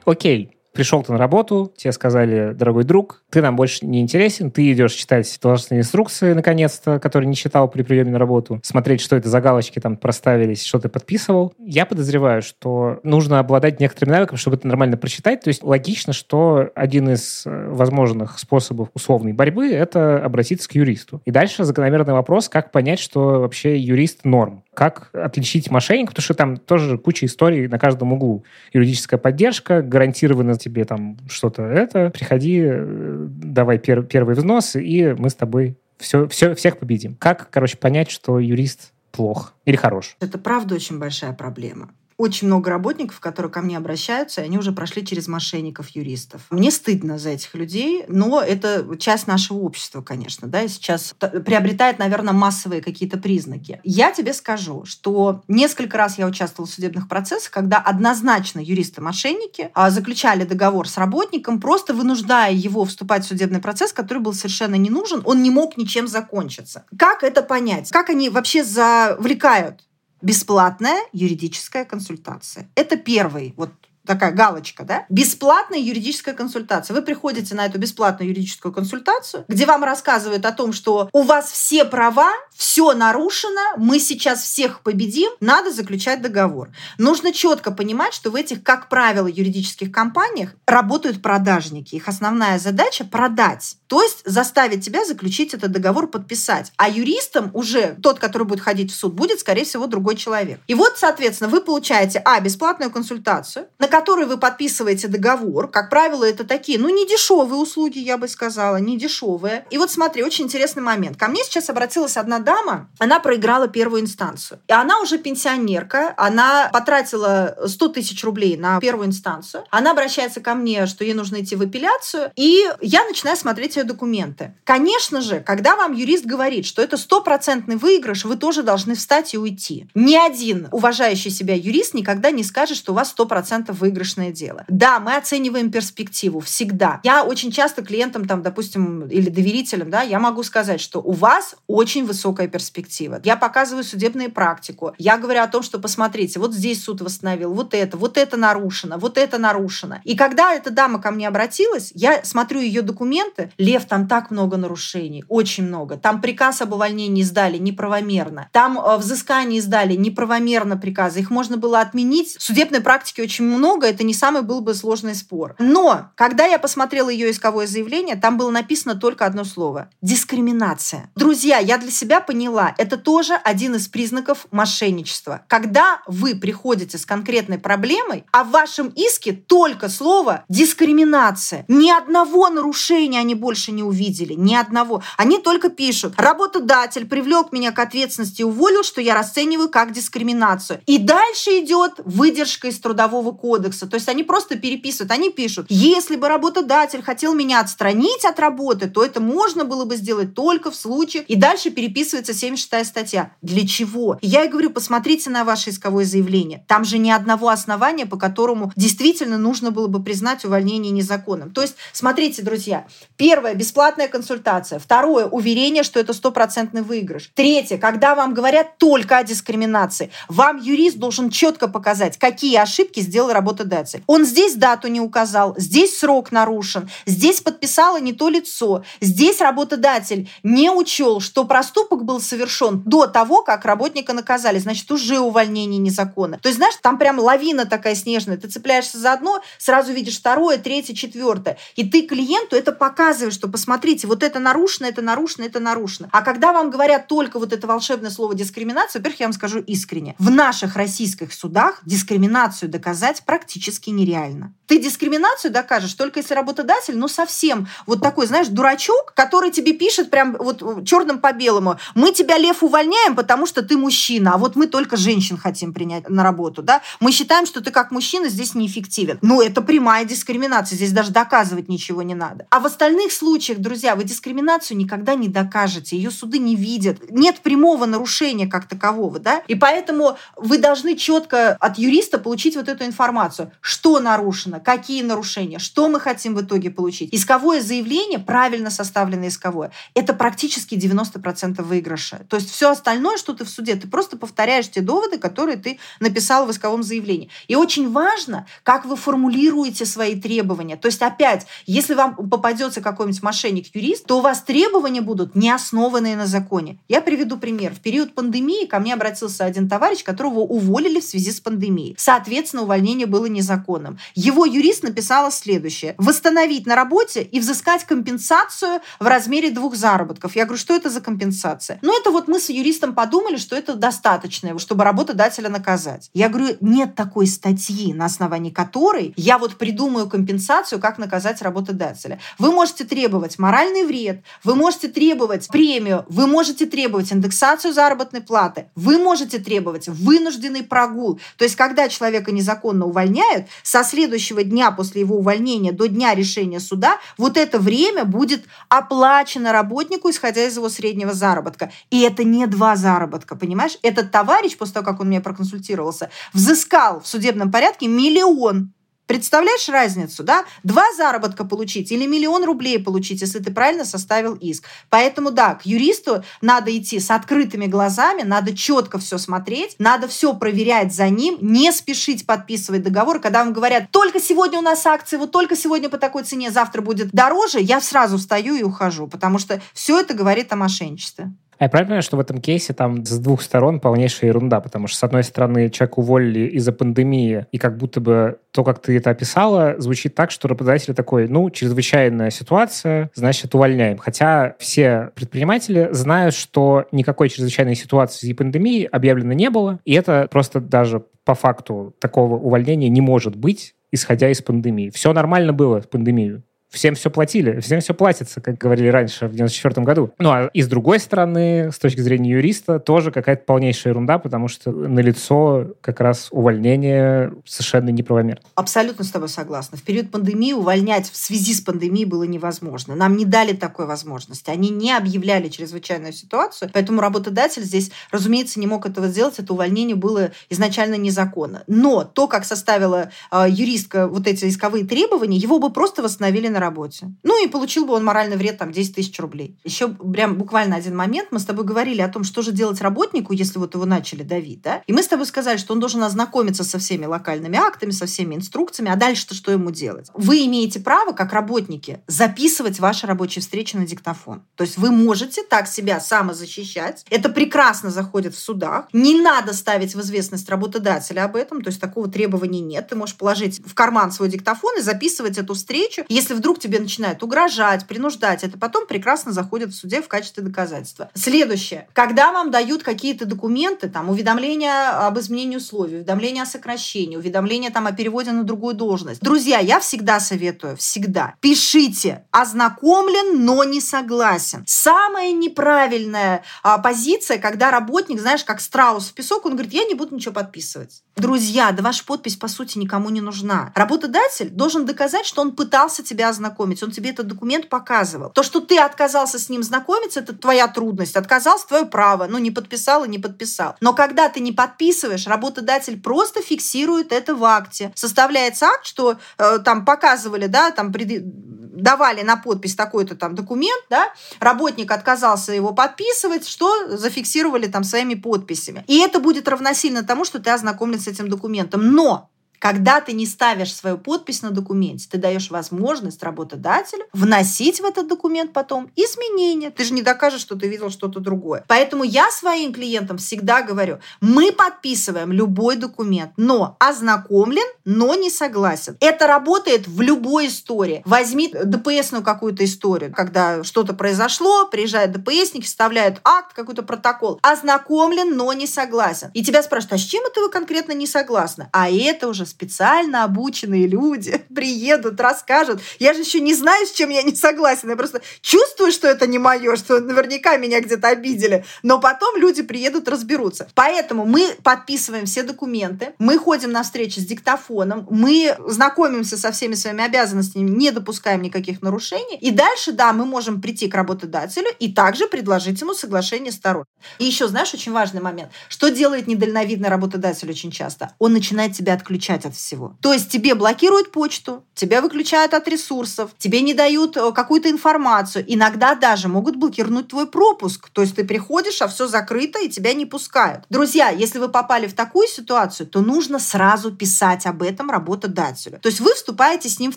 ok, пришел ты на работу, тебе сказали, дорогой друг, ты нам больше не интересен, ты идешь читать должностные инструкции, наконец-то, которые не читал при приеме на работу, смотреть, что это за галочки там проставились, что ты подписывал. Я подозреваю, что нужно обладать некоторыми навыками, чтобы это нормально прочитать. То есть логично, что один из э, возможных способов условной борьбы — это обратиться к юристу. И дальше закономерный вопрос, как понять, что вообще юрист норм. как отличить мошенника, потому что там тоже куча историй на каждом углу. Юридическая поддержка, гарантированно тебе там что-то это. Приходи, э, давай пер, первый взнос, и мы с тобой все, все, всех победим. Как, короче, понять, что юрист плох или хорош? Это правда очень большая проблема очень много работников, которые ко мне обращаются, и они уже прошли через мошенников-юристов. Мне стыдно за этих людей, но это часть нашего общества, конечно, да, и сейчас приобретает, наверное, массовые какие-то признаки. Я тебе скажу, что несколько раз я участвовала в судебных процессах, когда однозначно юристы-мошенники а, заключали договор с работником, просто вынуждая его вступать в судебный процесс, который был совершенно не нужен, он не мог ничем закончиться. Как это понять? Как они вообще завлекают бесплатная юридическая консультация. Это первый вот такая галочка, да? Бесплатная юридическая консультация. Вы приходите на эту бесплатную юридическую консультацию, где вам рассказывают о том, что у вас все права, все нарушено, мы сейчас всех победим, надо заключать договор. Нужно четко понимать, что в этих, как правило, юридических компаниях работают продажники. Их основная задача – продать. То есть заставить тебя заключить этот договор, подписать. А юристом уже тот, который будет ходить в суд, будет, скорее всего, другой человек. И вот, соответственно, вы получаете, а, бесплатную консультацию, на которой вы подписываете договор. Как правило, это такие, ну, не дешевые услуги, я бы сказала, не дешевые. И вот смотри, очень интересный момент. Ко мне сейчас обратилась одна дама, она проиграла первую инстанцию. И она уже пенсионерка, она потратила 100 тысяч рублей на первую инстанцию. Она обращается ко мне, что ей нужно идти в апелляцию, и я начинаю смотреть ее документы. Конечно же, когда вам юрист говорит, что это стопроцентный выигрыш, вы тоже должны встать и уйти. Ни один уважающий себя юрист никогда не скажет, что у вас 100% выигрышное дело. Да, мы оцениваем перспективу всегда. Я очень часто клиентам, там, допустим, или доверителям, да, я могу сказать, что у вас очень высокая перспектива. Я показываю судебную практику. Я говорю о том, что посмотрите, вот здесь суд восстановил, вот это, вот это нарушено, вот это нарушено. И когда эта дама ко мне обратилась, я смотрю ее документы, Лев, там так много нарушений, очень много. Там приказ об увольнении сдали неправомерно. Там э, взыскание сдали неправомерно приказы. Их можно было отменить. В судебной практике очень много много, это не самый был бы сложный спор. Но, когда я посмотрела ее исковое заявление, там было написано только одно слово – дискриминация. Друзья, я для себя поняла, это тоже один из признаков мошенничества. Когда вы приходите с конкретной проблемой, а в вашем иске только слово дискриминация. Ни одного нарушения они больше не увидели, ни одного. Они только пишут, работодатель привлек меня к ответственности и уволил, что я расцениваю как дискриминацию. И дальше идет выдержка из трудового кода кодекса. То есть они просто переписывают, они пишут, если бы работодатель хотел меня отстранить от работы, то это можно было бы сделать только в случае, и дальше переписывается 76 статья. Для чего? Я и говорю, посмотрите на ваше исковое заявление. Там же ни одного основания, по которому действительно нужно было бы признать увольнение незаконным. То есть, смотрите, друзья, первое, бесплатная консультация. Второе, уверение, что это стопроцентный выигрыш. Третье, когда вам говорят только о дискриминации, вам юрист должен четко показать, какие ошибки сделал работодатель работодатель. Он здесь дату не указал, здесь срок нарушен, здесь подписало не то лицо, здесь работодатель не учел, что проступок был совершен до того, как работника наказали. Значит, уже увольнение незаконно. То есть, знаешь, там прям лавина такая снежная. Ты цепляешься за одно, сразу видишь второе, третье, четвертое. И ты клиенту это показываешь, что посмотрите, вот это нарушено, это нарушено, это нарушено. А когда вам говорят только вот это волшебное слово дискриминация, во-первых, я вам скажу искренне. В наших российских судах дискриминацию доказать практически нереально. Ты дискриминацию докажешь только если работодатель, ну совсем вот такой, знаешь, дурачок, который тебе пишет прям вот черным по белому. Мы тебя, Лев, увольняем, потому что ты мужчина, а вот мы только женщин хотим принять на работу, да? Мы считаем, что ты как мужчина здесь неэффективен. Ну, это прямая дискриминация, здесь даже доказывать ничего не надо. А в остальных случаях, друзья, вы дискриминацию никогда не докажете, ее суды не видят. Нет прямого нарушения как такового, да? И поэтому вы должны четко от юриста получить вот эту информацию информацию, что нарушено, какие нарушения, что мы хотим в итоге получить. Исковое заявление, правильно составленное исковое, это практически 90% выигрыша. То есть все остальное, что ты в суде, ты просто повторяешь те доводы, которые ты написал в исковом заявлении. И очень важно, как вы формулируете свои требования. То есть опять, если вам попадется какой-нибудь мошенник-юрист, то у вас требования будут не основанные на законе. Я приведу пример. В период пандемии ко мне обратился один товарищ, которого уволили в связи с пандемией. Соответственно, увольнение было незаконным. Его юрист написала следующее. Восстановить на работе и взыскать компенсацию в размере двух заработков. Я говорю, что это за компенсация? Ну, это вот мы с юристом подумали, что это достаточно, чтобы работодателя наказать. Я говорю, нет такой статьи, на основании которой я вот придумаю компенсацию, как наказать работодателя. Вы можете требовать моральный вред, вы можете требовать премию, вы можете требовать индексацию заработной платы, вы можете требовать вынужденный прогул. То есть, когда человека незаконно увольняют, со следующего дня после его увольнения до дня решения суда, вот это время будет оплачено работнику, исходя из его среднего заработка. И это не два заработка, понимаешь? Этот товарищ, после того, как он меня проконсультировался, взыскал в судебном порядке миллион Представляешь разницу, да? Два заработка получить или миллион рублей получить, если ты правильно составил иск. Поэтому, да, к юристу надо идти с открытыми глазами, надо четко все смотреть, надо все проверять за ним, не спешить подписывать договор. Когда вам говорят, только сегодня у нас акции, вот только сегодня по такой цене, завтра будет дороже, я сразу встаю и ухожу, потому что все это говорит о мошенничестве. А я правильно понимаю, что в этом кейсе там с двух сторон полнейшая ерунда, потому что, с одной стороны, человек уволили из-за пандемии, и как будто бы то, как ты это описала, звучит так, что работодатель такой, ну, чрезвычайная ситуация, значит, увольняем. Хотя все предприниматели знают, что никакой чрезвычайной ситуации из-за пандемии объявлено не было, и это просто даже по факту такого увольнения не может быть, исходя из пандемии. Все нормально было в пандемию всем все платили, всем все платится, как говорили раньше, в 94 году. Ну, а и с другой стороны, с точки зрения юриста, тоже какая-то полнейшая ерунда, потому что на лицо как раз увольнение совершенно неправомерно. Абсолютно с тобой согласна. В период пандемии увольнять в связи с пандемией было невозможно. Нам не дали такой возможности. Они не объявляли чрезвычайную ситуацию, поэтому работодатель здесь, разумеется, не мог этого сделать. Это увольнение было изначально незаконно. Но то, как составила э, юристка вот эти исковые требования, его бы просто восстановили на работе. Ну и получил бы он моральный вред там 10 тысяч рублей. Еще прям буквально один момент. Мы с тобой говорили о том, что же делать работнику, если вот его начали давить, да? И мы с тобой сказали, что он должен ознакомиться со всеми локальными актами, со всеми инструкциями, а дальше-то что ему делать? Вы имеете право, как работники, записывать ваши рабочие встречи на диктофон. То есть вы можете так себя самозащищать. Это прекрасно заходит в судах. Не надо ставить в известность работодателя об этом, то есть такого требования нет. Ты можешь положить в карман свой диктофон и записывать эту встречу. Если вдруг вдруг тебе начинают угрожать, принуждать, это потом прекрасно заходит в суде в качестве доказательства. Следующее. Когда вам дают какие-то документы, там, уведомление об изменении условий, уведомление о сокращении, уведомление там, о переводе на другую должность. Друзья, я всегда советую, всегда, пишите «ознакомлен, но не согласен». Самая неправильная а, позиция, когда работник, знаешь, как страус в песок, он говорит, я не буду ничего подписывать. Друзья, да ваша подпись, по сути, никому не нужна. Работодатель должен доказать, что он пытался тебя знакомить, он тебе этот документ показывал. То, что ты отказался с ним знакомиться, это твоя трудность. Отказался, твое право. Ну, не подписал и не подписал. Но когда ты не подписываешь, работодатель просто фиксирует это в акте. Составляется акт, что э, там показывали, да, там пред... давали на подпись такой-то там документ, да, работник отказался его подписывать, что зафиксировали там своими подписями. И это будет равносильно тому, что ты ознакомлен с этим документом. Но когда ты не ставишь свою подпись на документе, ты даешь возможность работодателю вносить в этот документ потом изменения. Ты же не докажешь, что ты видел что-то другое. Поэтому я своим клиентам всегда говорю, мы подписываем любой документ, но ознакомлен, но не согласен. Это работает в любой истории. Возьми ДПСную какую-то историю, когда что-то произошло, приезжают ДПСники, вставляют акт, какой-то протокол. Ознакомлен, но не согласен. И тебя спрашивают, а с чем это вы конкретно не согласны? А это уже специально обученные люди приедут, расскажут. Я же еще не знаю, с чем я не согласен. Я просто чувствую, что это не мое, что наверняка меня где-то обидели. Но потом люди приедут, разберутся. Поэтому мы подписываем все документы, мы ходим на встречи с диктофоном, мы знакомимся со всеми своими обязанностями, не допускаем никаких нарушений. И дальше, да, мы можем прийти к работодателю и также предложить ему соглашение сторон. И еще, знаешь, очень важный момент. Что делает недальновидный работодатель очень часто? Он начинает тебя отключать отключать от всего. То есть тебе блокируют почту, тебя выключают от ресурсов, тебе не дают э, какую-то информацию. Иногда даже могут блокировать твой пропуск. То есть ты приходишь, а все закрыто, и тебя не пускают. Друзья, если вы попали в такую ситуацию, то нужно сразу писать об этом работодателю. То есть вы вступаете с ним в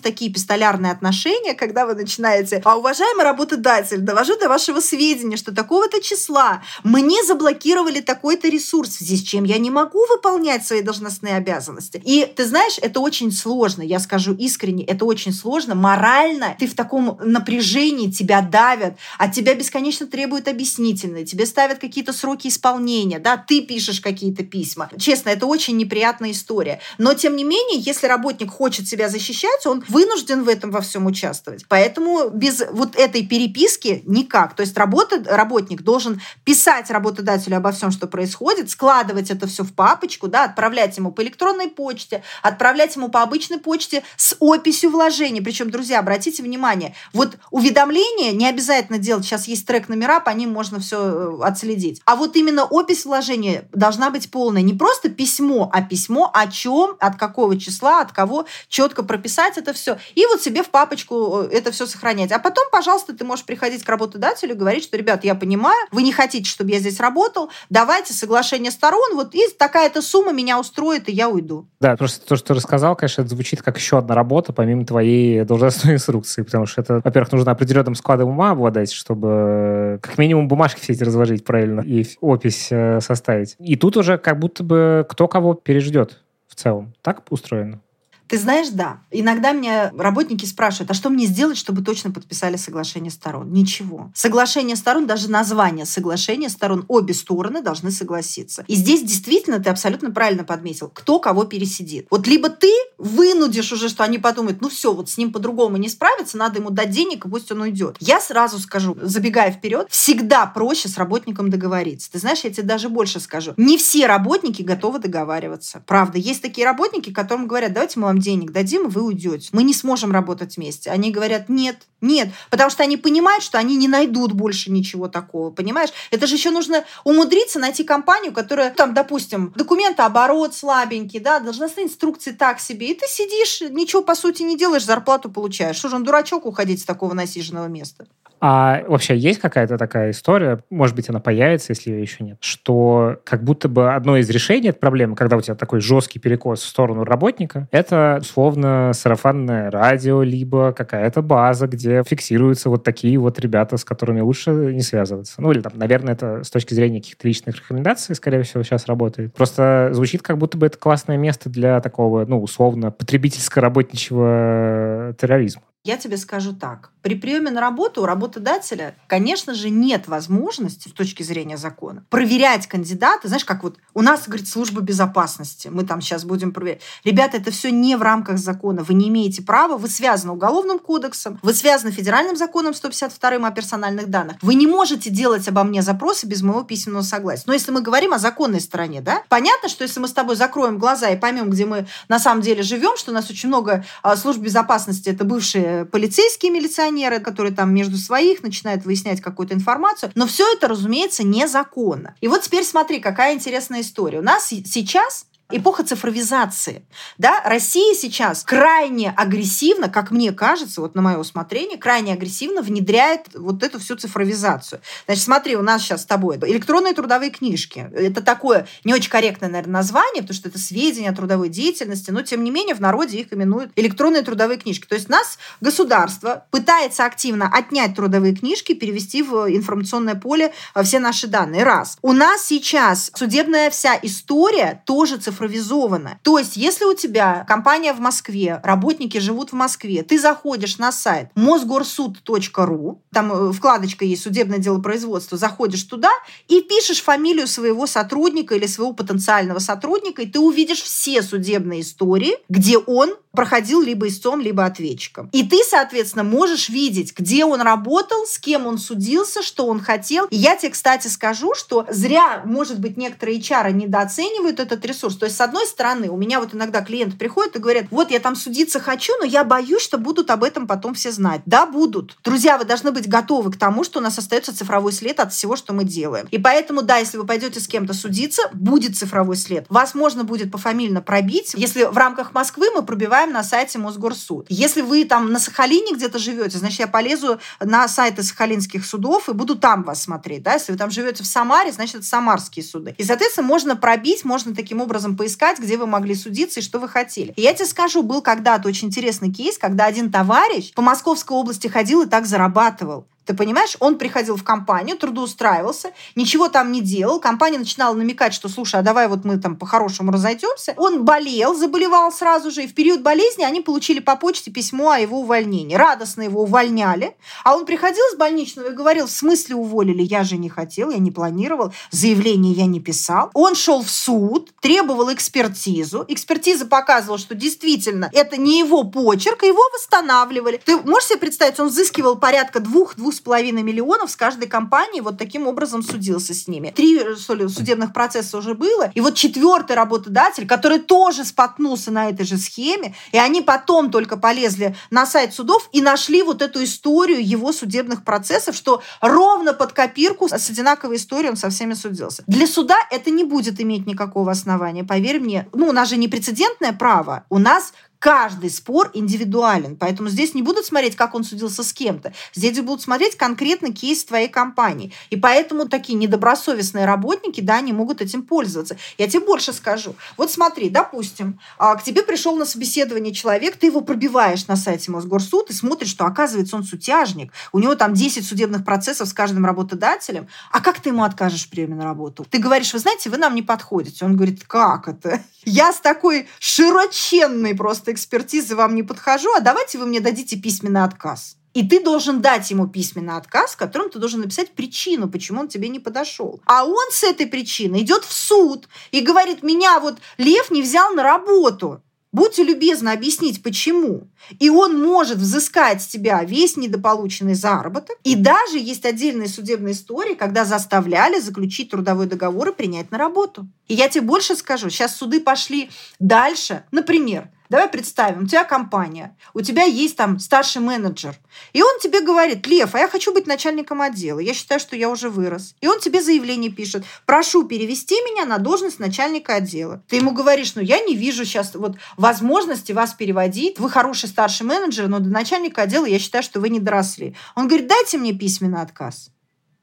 такие пистолярные отношения, когда вы начинаете, а уважаемый работодатель, довожу до вашего сведения, что такого-то числа мне заблокировали такой-то ресурс, в чем я не могу выполнять свои должностные обязанности. И ты знаешь, это очень сложно, я скажу искренне, это очень сложно. Морально ты в таком напряжении, тебя давят, от тебя бесконечно требуют объяснительные, тебе ставят какие-то сроки исполнения, да, ты пишешь какие-то письма. Честно, это очень неприятная история. Но, тем не менее, если работник хочет себя защищать, он вынужден в этом во всем участвовать. Поэтому без вот этой переписки никак. То есть работа, работник должен писать работодателю обо всем, что происходит, складывать это все в папочку, да, отправлять ему по электронной почте, отправлять ему по обычной почте с описью вложений. Причем, друзья, обратите внимание, вот уведомления не обязательно делать, сейчас есть трек номера, по ним можно все э, отследить. А вот именно опись вложения должна быть полная. Не просто письмо, а письмо о чем, от какого числа, от кого, четко прописать это все. И вот себе в папочку э, это все сохранять. А потом, пожалуйста, ты можешь приходить к работодателю и говорить, что, ребят, я понимаю, вы не хотите, чтобы я здесь работал, давайте соглашение сторон, вот и такая-то сумма меня устроит, и я уйду. Да, просто то, что ты рассказал, конечно, это звучит как еще одна работа, помимо твоей должностной инструкции, потому что это, во-первых, нужно определенным складом ума обладать, чтобы как минимум бумажки все эти разложить правильно и опись э, составить. И тут уже как будто бы кто кого переждет в целом. Так устроено? Ты знаешь, да. Иногда меня работники спрашивают, а что мне сделать, чтобы точно подписали соглашение сторон? Ничего. Соглашение сторон, даже название соглашения сторон, обе стороны должны согласиться. И здесь действительно ты абсолютно правильно подметил, кто кого пересидит. Вот либо ты вынудишь уже, что они подумают, ну все, вот с ним по-другому не справиться, надо ему дать денег, и пусть он уйдет. Я сразу скажу, забегая вперед, всегда проще с работником договориться. Ты знаешь, я тебе даже больше скажу. Не все работники готовы договариваться. Правда, есть такие работники, которым говорят, давайте мы вам вам денег дадим, и вы уйдете. Мы не сможем работать вместе. Они говорят, нет, нет, потому что они понимают, что они не найдут больше ничего такого, понимаешь? Это же еще нужно умудриться найти компанию, которая, там, допустим, документооборот слабенький, да, должностные инструкции так себе, и ты сидишь, ничего по сути не делаешь, зарплату получаешь. Что же он дурачок уходить с такого насиженного места? А вообще есть какая-то такая история, может быть, она появится, если ее еще нет, что как будто бы одно из решений этой проблемы, когда у тебя такой жесткий перекос в сторону работника, это условно сарафанное радио, либо какая-то база, где фиксируются вот такие вот ребята, с которыми лучше не связываться. Ну или там, наверное, это с точки зрения каких-то личных рекомендаций, скорее всего, сейчас работает. Просто звучит как будто бы это классное место для такого, ну, условно, потребительско-работничего терроризма. Я тебе скажу так. При приеме на работу у работодателя, конечно же, нет возможности с точки зрения закона проверять кандидата. Знаешь, как вот у нас, говорит, служба безопасности. Мы там сейчас будем проверять. Ребята, это все не в рамках закона. Вы не имеете права. Вы связаны уголовным кодексом. Вы связаны федеральным законом 152 о персональных данных. Вы не можете делать обо мне запросы без моего письменного согласия. Но если мы говорим о законной стороне, да, понятно, что если мы с тобой закроем глаза и поймем, где мы на самом деле живем, что у нас очень много а, служб безопасности, это бывшие полицейские милиционеры, которые там между своих начинают выяснять какую-то информацию. Но все это, разумеется, незаконно. И вот теперь смотри, какая интересная история. У нас сейчас эпоха цифровизации. Да? Россия сейчас крайне агрессивно, как мне кажется, вот на мое усмотрение, крайне агрессивно внедряет вот эту всю цифровизацию. Значит, смотри, у нас сейчас с тобой электронные трудовые книжки. Это такое не очень корректное, наверное, название, потому что это сведения о трудовой деятельности, но, тем не менее, в народе их именуют электронные трудовые книжки. То есть нас государство пытается активно отнять трудовые книжки, перевести в информационное поле э, все наши данные. Раз. У нас сейчас судебная вся история тоже цифровизация цифровизовано. То есть, если у тебя компания в Москве, работники живут в Москве, ты заходишь на сайт мосгорсуд.ру, там э, вкладочка есть «Судебное дело производства», заходишь туда и пишешь фамилию своего сотрудника или своего потенциального сотрудника, и ты увидишь все судебные истории, где он проходил либо истцом, либо ответчиком. И ты, соответственно, можешь видеть, где он работал, с кем он судился, что он хотел. И я тебе, кстати, скажу, что зря, может быть, некоторые HR недооценивают этот ресурс. То есть, с одной стороны, у меня вот иногда клиенты приходят и говорят, вот я там судиться хочу, но я боюсь, что будут об этом потом все знать. Да, будут. Друзья, вы должны быть готовы к тому, что у нас остается цифровой след от всего, что мы делаем. И поэтому, да, если вы пойдете с кем-то судиться, будет цифровой след. Вас можно будет пофамильно пробить. Если в рамках Москвы мы пробиваем читаем на сайте Мосгорсуд. Если вы там на Сахалине где-то живете, значит, я полезу на сайты сахалинских судов и буду там вас смотреть. Да? Если вы там живете в Самаре, значит, это самарские суды. И, соответственно, можно пробить, можно таким образом поискать, где вы могли судиться и что вы хотели. И я тебе скажу, был когда-то очень интересный кейс, когда один товарищ по Московской области ходил и так зарабатывал. Ты понимаешь? Он приходил в компанию, трудоустраивался, ничего там не делал. Компания начинала намекать, что, слушай, а давай вот мы там по-хорошему разойдемся. Он болел, заболевал сразу же, и в период болезни они получили по почте письмо о его увольнении. Радостно его увольняли. А он приходил с больничного и говорил, в смысле уволили? Я же не хотел, я не планировал, заявление я не писал. Он шел в суд, требовал экспертизу. Экспертиза показывала, что действительно это не его почерк, его восстанавливали. Ты можешь себе представить, он взыскивал порядка двух-двух с половиной миллионов с каждой компании, вот таким образом судился с ними. Три что ли, судебных процесса уже было. И вот четвертый работодатель, который тоже споткнулся на этой же схеме, и они потом только полезли на сайт судов и нашли вот эту историю его судебных процессов, что ровно под копирку с одинаковой историей он со всеми судился. Для суда это не будет иметь никакого основания, поверь мне. Ну, у нас же не прецедентное право, у нас каждый спор индивидуален. Поэтому здесь не будут смотреть, как он судился с кем-то. Здесь будут смотреть конкретно кейс твоей компании. И поэтому такие недобросовестные работники, да, они могут этим пользоваться. Я тебе больше скажу. Вот смотри, допустим, а, к тебе пришел на собеседование человек, ты его пробиваешь на сайте Мосгорсуд и смотришь, что оказывается он сутяжник. У него там 10 судебных процессов с каждым работодателем. А как ты ему откажешь приеме на работу? Ты говоришь, вы знаете, вы нам не подходите. Он говорит, как это? Я с такой широченной просто экспертизы вам не подхожу, а давайте вы мне дадите письменный отказ. И ты должен дать ему письменный отказ, в котором ты должен написать причину, почему он тебе не подошел. А он с этой причиной идет в суд и говорит, меня вот Лев не взял на работу. Будьте любезны объяснить, почему. И он может взыскать с тебя весь недополученный заработок. И даже есть отдельные судебные истории, когда заставляли заключить трудовой договор и принять на работу. И я тебе больше скажу, сейчас суды пошли дальше. Например, Давай представим, у тебя компания, у тебя есть там старший менеджер, и он тебе говорит, Лев, а я хочу быть начальником отдела, я считаю, что я уже вырос. И он тебе заявление пишет, прошу перевести меня на должность начальника отдела. Ты ему говоришь, ну я не вижу сейчас вот возможности вас переводить, вы хороший старший менеджер, но до начальника отдела я считаю, что вы не доросли. Он говорит, дайте мне письменный отказ.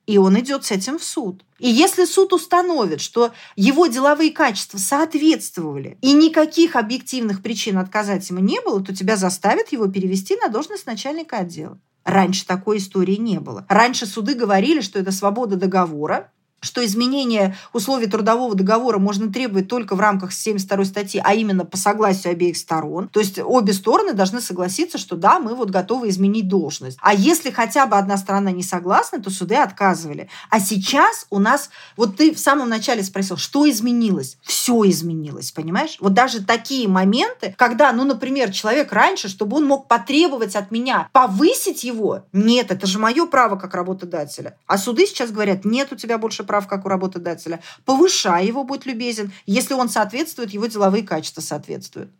И он идет с этим в суд. И если суд установит, что его деловые качества соответствовали, и никаких объективных причин отказать ему не было, то тебя заставят его перевести на должность начальника отдела. Раньше такой истории не было. Раньше суды говорили, что это свобода договора, что изменение условий трудового договора можно требовать только в рамках 72 статьи, а именно по согласию обеих сторон. То есть обе стороны должны согласиться, что да, мы вот готовы изменить должность. А если хотя бы одна сторона не согласна, то суды отказывали. А сейчас у нас, вот ты в самом начале спросил, что изменилось? Все изменилось, понимаешь? Вот даже такие моменты, когда, ну, например, человек раньше, чтобы он мог потребовать от меня повысить его, нет, это же мое право как работодателя. А суды сейчас говорят, нет у тебя больше прав, как у работодателя. Повышай его, будь любезен, если он соответствует, его деловые качества соответствуют.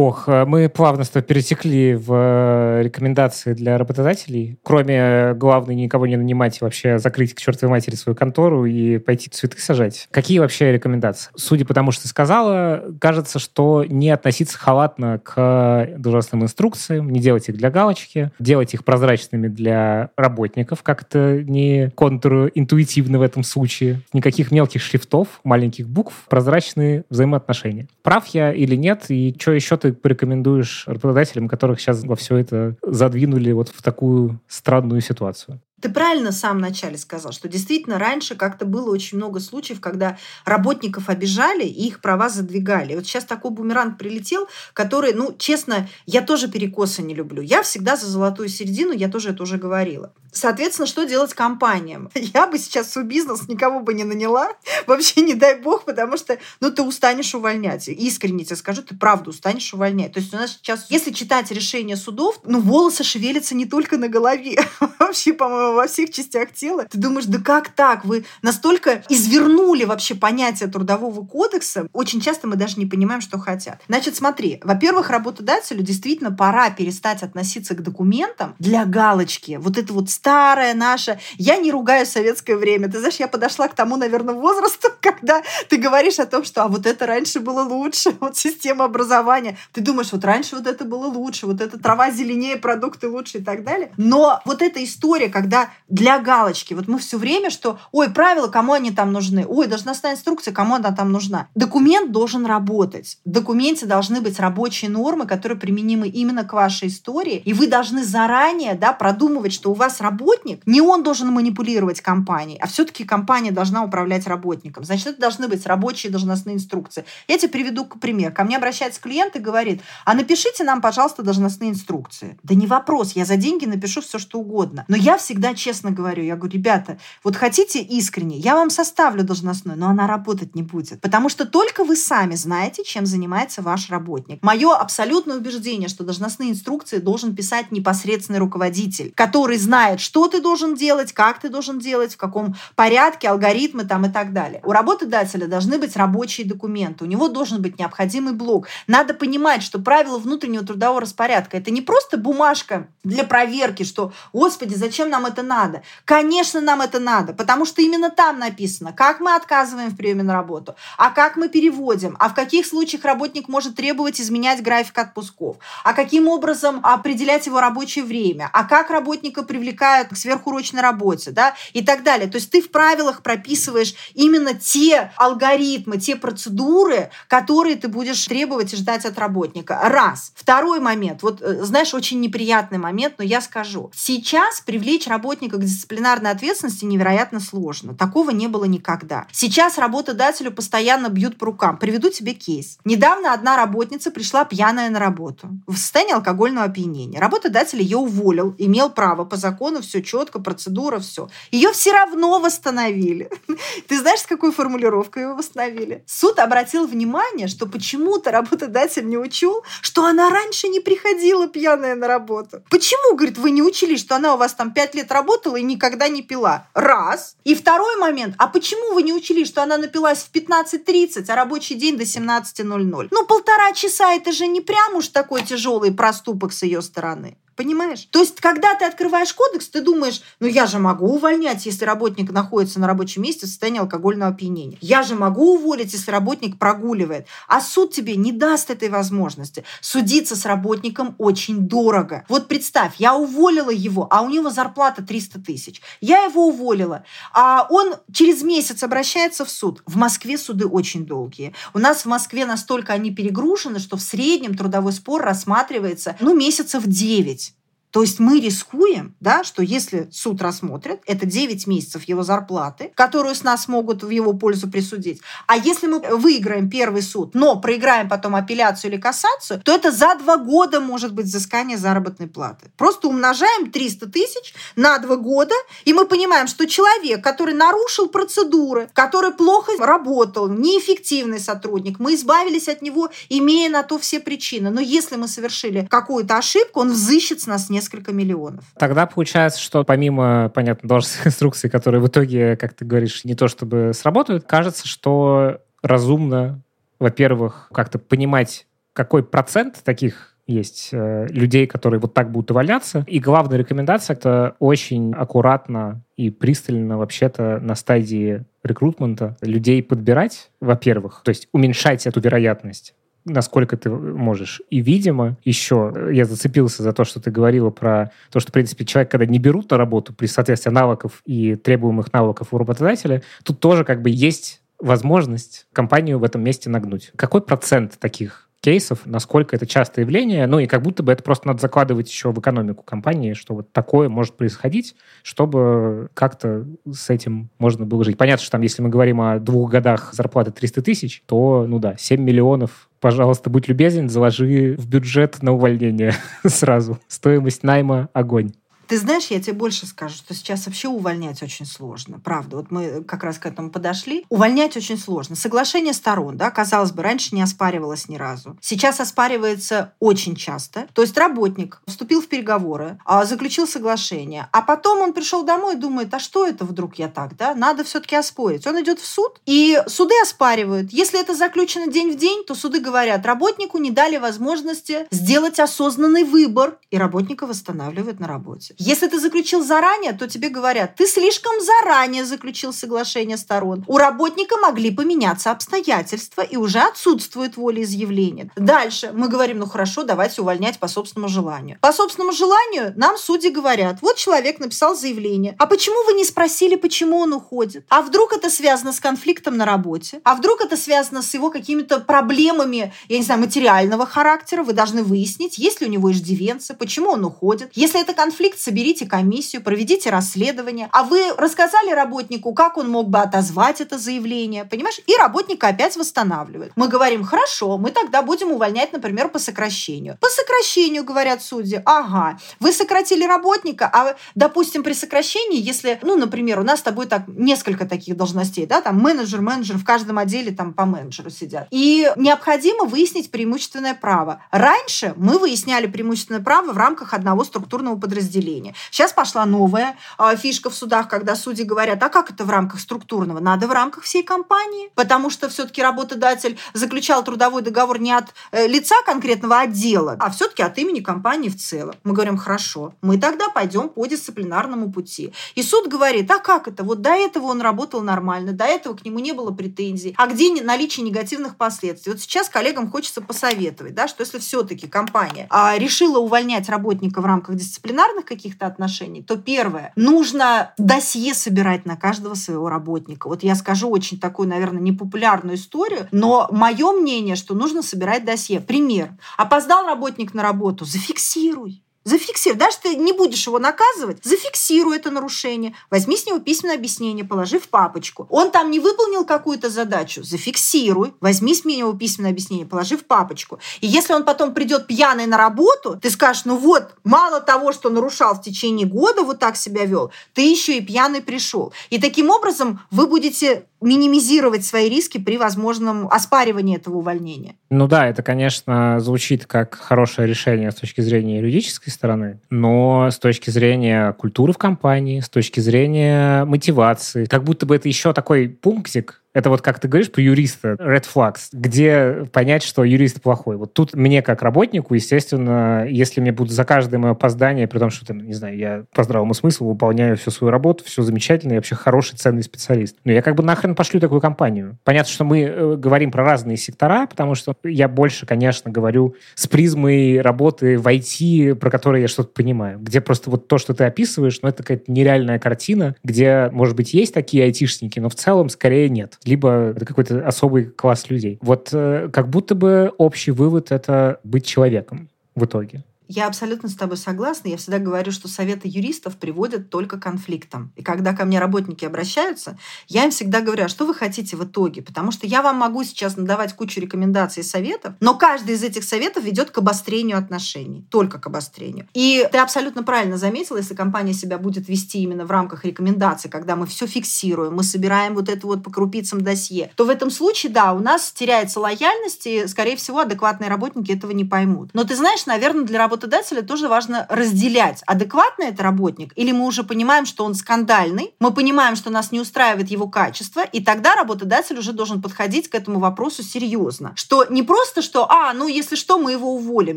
Ох, э, мы плавно тобой пересекли в э, рекомендации для работодателей. Кроме главной никого не нанимать, вообще закрыть к чертовой матери свою контору и пойти цветы сажать. Какие вообще рекомендации? Судя по тому, что ты сказала, кажется, что не относиться халатно к должностным инструкциям, не делать их для галочки, делать их прозрачными для работников, как это не контринтуитивно в этом случае. Никаких мелких шрифтов, маленьких букв, прозрачные взаимоотношения. Прав я или нет, и что еще ты порекомендуешь работодателям, которых сейчас во все это задвинули вот в такую странную ситуацию? Ты правильно в самом начале сказал, что действительно раньше как-то было очень много случаев, когда работников обижали и их права задвигали. Вот сейчас такой бумеранг прилетел, который, ну, честно, я тоже перекосы не люблю. Я всегда за золотую середину, я тоже это уже говорила. Соответственно, что делать компаниям? Я бы сейчас свой бизнес никого бы не наняла. Вообще не дай бог, потому что, ну, ты устанешь увольнять. Искренне тебе скажу, ты правда устанешь увольнять. То есть у нас сейчас, если читать решения судов, ну, волосы шевелятся не только на голове. Вообще, по-моему, во всех частях тела. Ты думаешь, да как так? Вы настолько извернули вообще понятие трудового кодекса. Очень часто мы даже не понимаем, что хотят. Значит, смотри, во-первых, работодателю действительно пора перестать относиться к документам для галочки. Вот это вот старое наше. Я не ругаю советское время. Ты знаешь, я подошла к тому, наверное, возрасту, когда ты говоришь о том, что а вот это раньше было лучше, вот система образования. Ты думаешь, вот раньше вот это было лучше, вот эта трава зеленее, продукты лучше и так далее. Но вот эта история, когда да, для галочки. Вот мы все время, что, ой, правила, кому они там нужны, ой, должностная инструкция, кому она там нужна. Документ должен работать. В документе должны быть рабочие нормы, которые применимы именно к вашей истории, и вы должны заранее, да, продумывать, что у вас работник, не он должен манипулировать компанией, а все-таки компания должна управлять работником. Значит, это должны быть рабочие должностные инструкции. Я тебе приведу пример. Ко мне обращается клиент и говорит, а напишите нам, пожалуйста, должностные инструкции. Да не вопрос, я за деньги напишу все, что угодно. Но я всегда честно говорю, я говорю, ребята, вот хотите искренне, я вам составлю должностную, но она работать не будет. Потому что только вы сами знаете, чем занимается ваш работник. Мое абсолютное убеждение, что должностные инструкции должен писать непосредственный руководитель, который знает, что ты должен делать, как ты должен делать, в каком порядке, алгоритмы там и так далее. У работодателя должны быть рабочие документы, у него должен быть необходимый блок. Надо понимать, что правила внутреннего трудового распорядка это не просто бумажка для проверки, что, господи, зачем нам это надо? Конечно, нам это надо, потому что именно там написано, как мы отказываем в приеме на работу, а как мы переводим, а в каких случаях работник может требовать изменять график отпусков, а каким образом определять его рабочее время, а как работника привлекают к сверхурочной работе, да, и так далее. То есть ты в правилах прописываешь именно те алгоритмы, те процедуры, которые ты будешь требовать и ждать от работника. Раз. Второй момент. Вот, э, знаешь, очень неприятный момент, но я скажу. Сейчас привлечь работника к дисциплинарной ответственности невероятно сложно. Такого не было никогда. Сейчас работодателю постоянно бьют по рукам. Приведу тебе кейс. Недавно одна работница пришла пьяная на работу в состоянии алкогольного опьянения. Работодатель ее уволил, имел право по закону, все четко, процедура, все. Ее все равно восстановили. Ты знаешь, с какой формулировкой его восстановили? Суд обратил внимание, что почему-то работодатель не учел, что она раньше не приходила пьяная на работу. Почему, говорит, вы не учили, что она у вас там пять лет работала и никогда не пила? Раз. И второй момент. А почему вы не учили, что она напилась в 15.30, а рабочий день до 17.00? Ну, полтора часа это же не прям уж такой тяжелый проступок с ее стороны. Понимаешь? То есть, когда ты открываешь кодекс, ты думаешь, ну я же могу увольнять, если работник находится на рабочем месте в состоянии алкогольного опьянения. Я же могу уволить, если работник прогуливает. А суд тебе не даст этой возможности. Судиться с работником очень дорого. Вот представь, я уволила его, а у него зарплата 300 тысяч. Я его уволила, а он через месяц обращается в суд. В Москве суды очень долгие. У нас в Москве настолько они перегружены, что в среднем трудовой спор рассматривается ну, месяцев 9. То есть мы рискуем, да, что если суд рассмотрит, это 9 месяцев его зарплаты, которую с нас могут в его пользу присудить. А если мы выиграем первый суд, но проиграем потом апелляцию или кассацию, то это за два года может быть взыскание заработной платы. Просто умножаем 300 тысяч на два года, и мы понимаем, что человек, который нарушил процедуры, который плохо работал, неэффективный сотрудник, мы избавились от него, имея на то все причины. Но если мы совершили какую-то ошибку, он взыщет с нас не несколько миллионов. Тогда получается, что помимо, понятно, должностных инструкций, которые в итоге, как ты говоришь, не то чтобы сработают, кажется, что разумно, во-первых, как-то понимать, какой процент таких есть э, людей, которые вот так будут увольняться. И главная рекомендация — это очень аккуратно и пристально вообще-то на стадии рекрутмента людей подбирать, во-первых, то есть уменьшать эту вероятность насколько ты можешь. И, видимо, еще я зацепился за то, что ты говорила про то, что, в принципе, человек, когда не берут на работу при соответствии навыков и требуемых навыков у работодателя, тут тоже как бы есть возможность компанию в этом месте нагнуть. Какой процент таких кейсов, насколько это частое явление, ну и как будто бы это просто надо закладывать еще в экономику компании, что вот такое может происходить, чтобы как-то с этим можно было жить. Понятно, что там, если мы говорим о двух годах зарплаты 300 тысяч, то, ну да, 7 миллионов пожалуйста, будь любезен, заложи в бюджет на увольнение сразу. Стоимость найма – огонь. Ты знаешь, я тебе больше скажу, что сейчас вообще увольнять очень сложно. Правда, вот мы как раз к этому подошли. Увольнять очень сложно. Соглашение сторон, да, казалось бы, раньше не оспаривалось ни разу. Сейчас оспаривается очень часто. То есть работник вступил в переговоры, а, заключил соглашение, а потом он пришел домой и думает, а что это вдруг я так, да? Надо все-таки оспорить. Он идет в суд, и суды оспаривают. Если это заключено день в день, то суды говорят, работнику не дали возможности сделать осознанный выбор, и работника восстанавливают на работе. Если ты заключил заранее, то тебе говорят, ты слишком заранее заключил соглашение сторон. У работника могли поменяться обстоятельства и уже отсутствует волеизъявление. Дальше мы говорим, ну хорошо, давайте увольнять по собственному желанию. По собственному желанию нам судьи говорят, вот человек написал заявление, а почему вы не спросили, почему он уходит? А вдруг это связано с конфликтом на работе? А вдруг это связано с его какими-то проблемами, я не знаю, материального характера? Вы должны выяснить, есть ли у него иждивенцы, почему он уходит. Если это конфликт, соберите комиссию, проведите расследование. А вы рассказали работнику, как он мог бы отозвать это заявление, понимаешь? И работника опять восстанавливают. Мы говорим, хорошо, мы тогда будем увольнять, например, по сокращению. По сокращению, говорят судьи, ага, вы сократили работника, а, допустим, при сокращении, если, ну, например, у нас с тобой так несколько таких должностей, да, там менеджер, менеджер, в каждом отделе там по менеджеру сидят. И необходимо выяснить преимущественное право. Раньше мы выясняли преимущественное право в рамках одного структурного подразделения. Сейчас пошла новая э, фишка в судах, когда судьи говорят, а как это в рамках структурного? Надо в рамках всей компании, потому что все-таки работодатель заключал трудовой договор не от э, лица конкретного отдела, а все-таки от имени компании в целом. Мы говорим, хорошо, мы тогда пойдем по дисциплинарному пути. И суд говорит, а как это? Вот до этого он работал нормально, до этого к нему не было претензий. А где наличие негативных последствий? Вот сейчас коллегам хочется посоветовать, да, что если все-таки компания а, решила увольнять работника в рамках дисциплинарных каких-то отношений, то первое, нужно досье собирать на каждого своего работника. Вот я скажу очень такую, наверное, непопулярную историю, но мое мнение, что нужно собирать досье. Пример. Опоздал работник на работу, зафиксируй. Зафиксируй. Даже ты не будешь его наказывать, зафиксируй это нарушение. Возьми с него письменное объяснение, положи в папочку. Он там не выполнил какую-то задачу, зафиксируй. Возьми с него письменное объяснение, положи в папочку. И если он потом придет пьяный на работу, ты скажешь, ну вот, мало того, что нарушал в течение года, вот так себя вел, ты еще и пьяный пришел. И таким образом вы будете минимизировать свои риски при возможном оспаривании этого увольнения. Ну да, это, конечно, звучит как хорошее решение с точки зрения юридической стороны, но с точки зрения культуры в компании, с точки зрения мотивации, как будто бы это еще такой пунктик, это вот, как ты говоришь, про юриста, red flags, где понять, что юрист плохой. Вот тут мне, как работнику, естественно, если мне будут за каждое мое опоздание, при том, что, там, не знаю, я по здравому смыслу выполняю всю свою работу, все замечательно, я вообще хороший, ценный специалист. Но я как бы нахрен пошлю такую компанию. Понятно, что мы э, говорим про разные сектора, потому что я больше, конечно, говорю с призмой работы в IT, про которые я что-то понимаю, где просто вот то, что ты описываешь, ну, это какая-то нереальная картина, где, может быть, есть такие айтишники, но в целом скорее нет либо это какой-то особый класс людей. Вот э, как будто бы общий вывод — это быть человеком в итоге. Я абсолютно с тобой согласна. Я всегда говорю, что советы юристов приводят только к конфликтам. И когда ко мне работники обращаются, я им всегда говорю, а что вы хотите в итоге? Потому что я вам могу сейчас надавать кучу рекомендаций и советов, но каждый из этих советов ведет к обострению отношений. Только к обострению. И ты абсолютно правильно заметила, если компания себя будет вести именно в рамках рекомендаций, когда мы все фиксируем, мы собираем вот это вот по крупицам досье, то в этом случае, да, у нас теряется лояльность, и, скорее всего, адекватные работники этого не поймут. Но ты знаешь, наверное, для работы работодателя тоже важно разделять, адекватный это работник, или мы уже понимаем, что он скандальный, мы понимаем, что нас не устраивает его качество, и тогда работодатель уже должен подходить к этому вопросу серьезно. Что не просто, что, а, ну, если что, мы его уволим,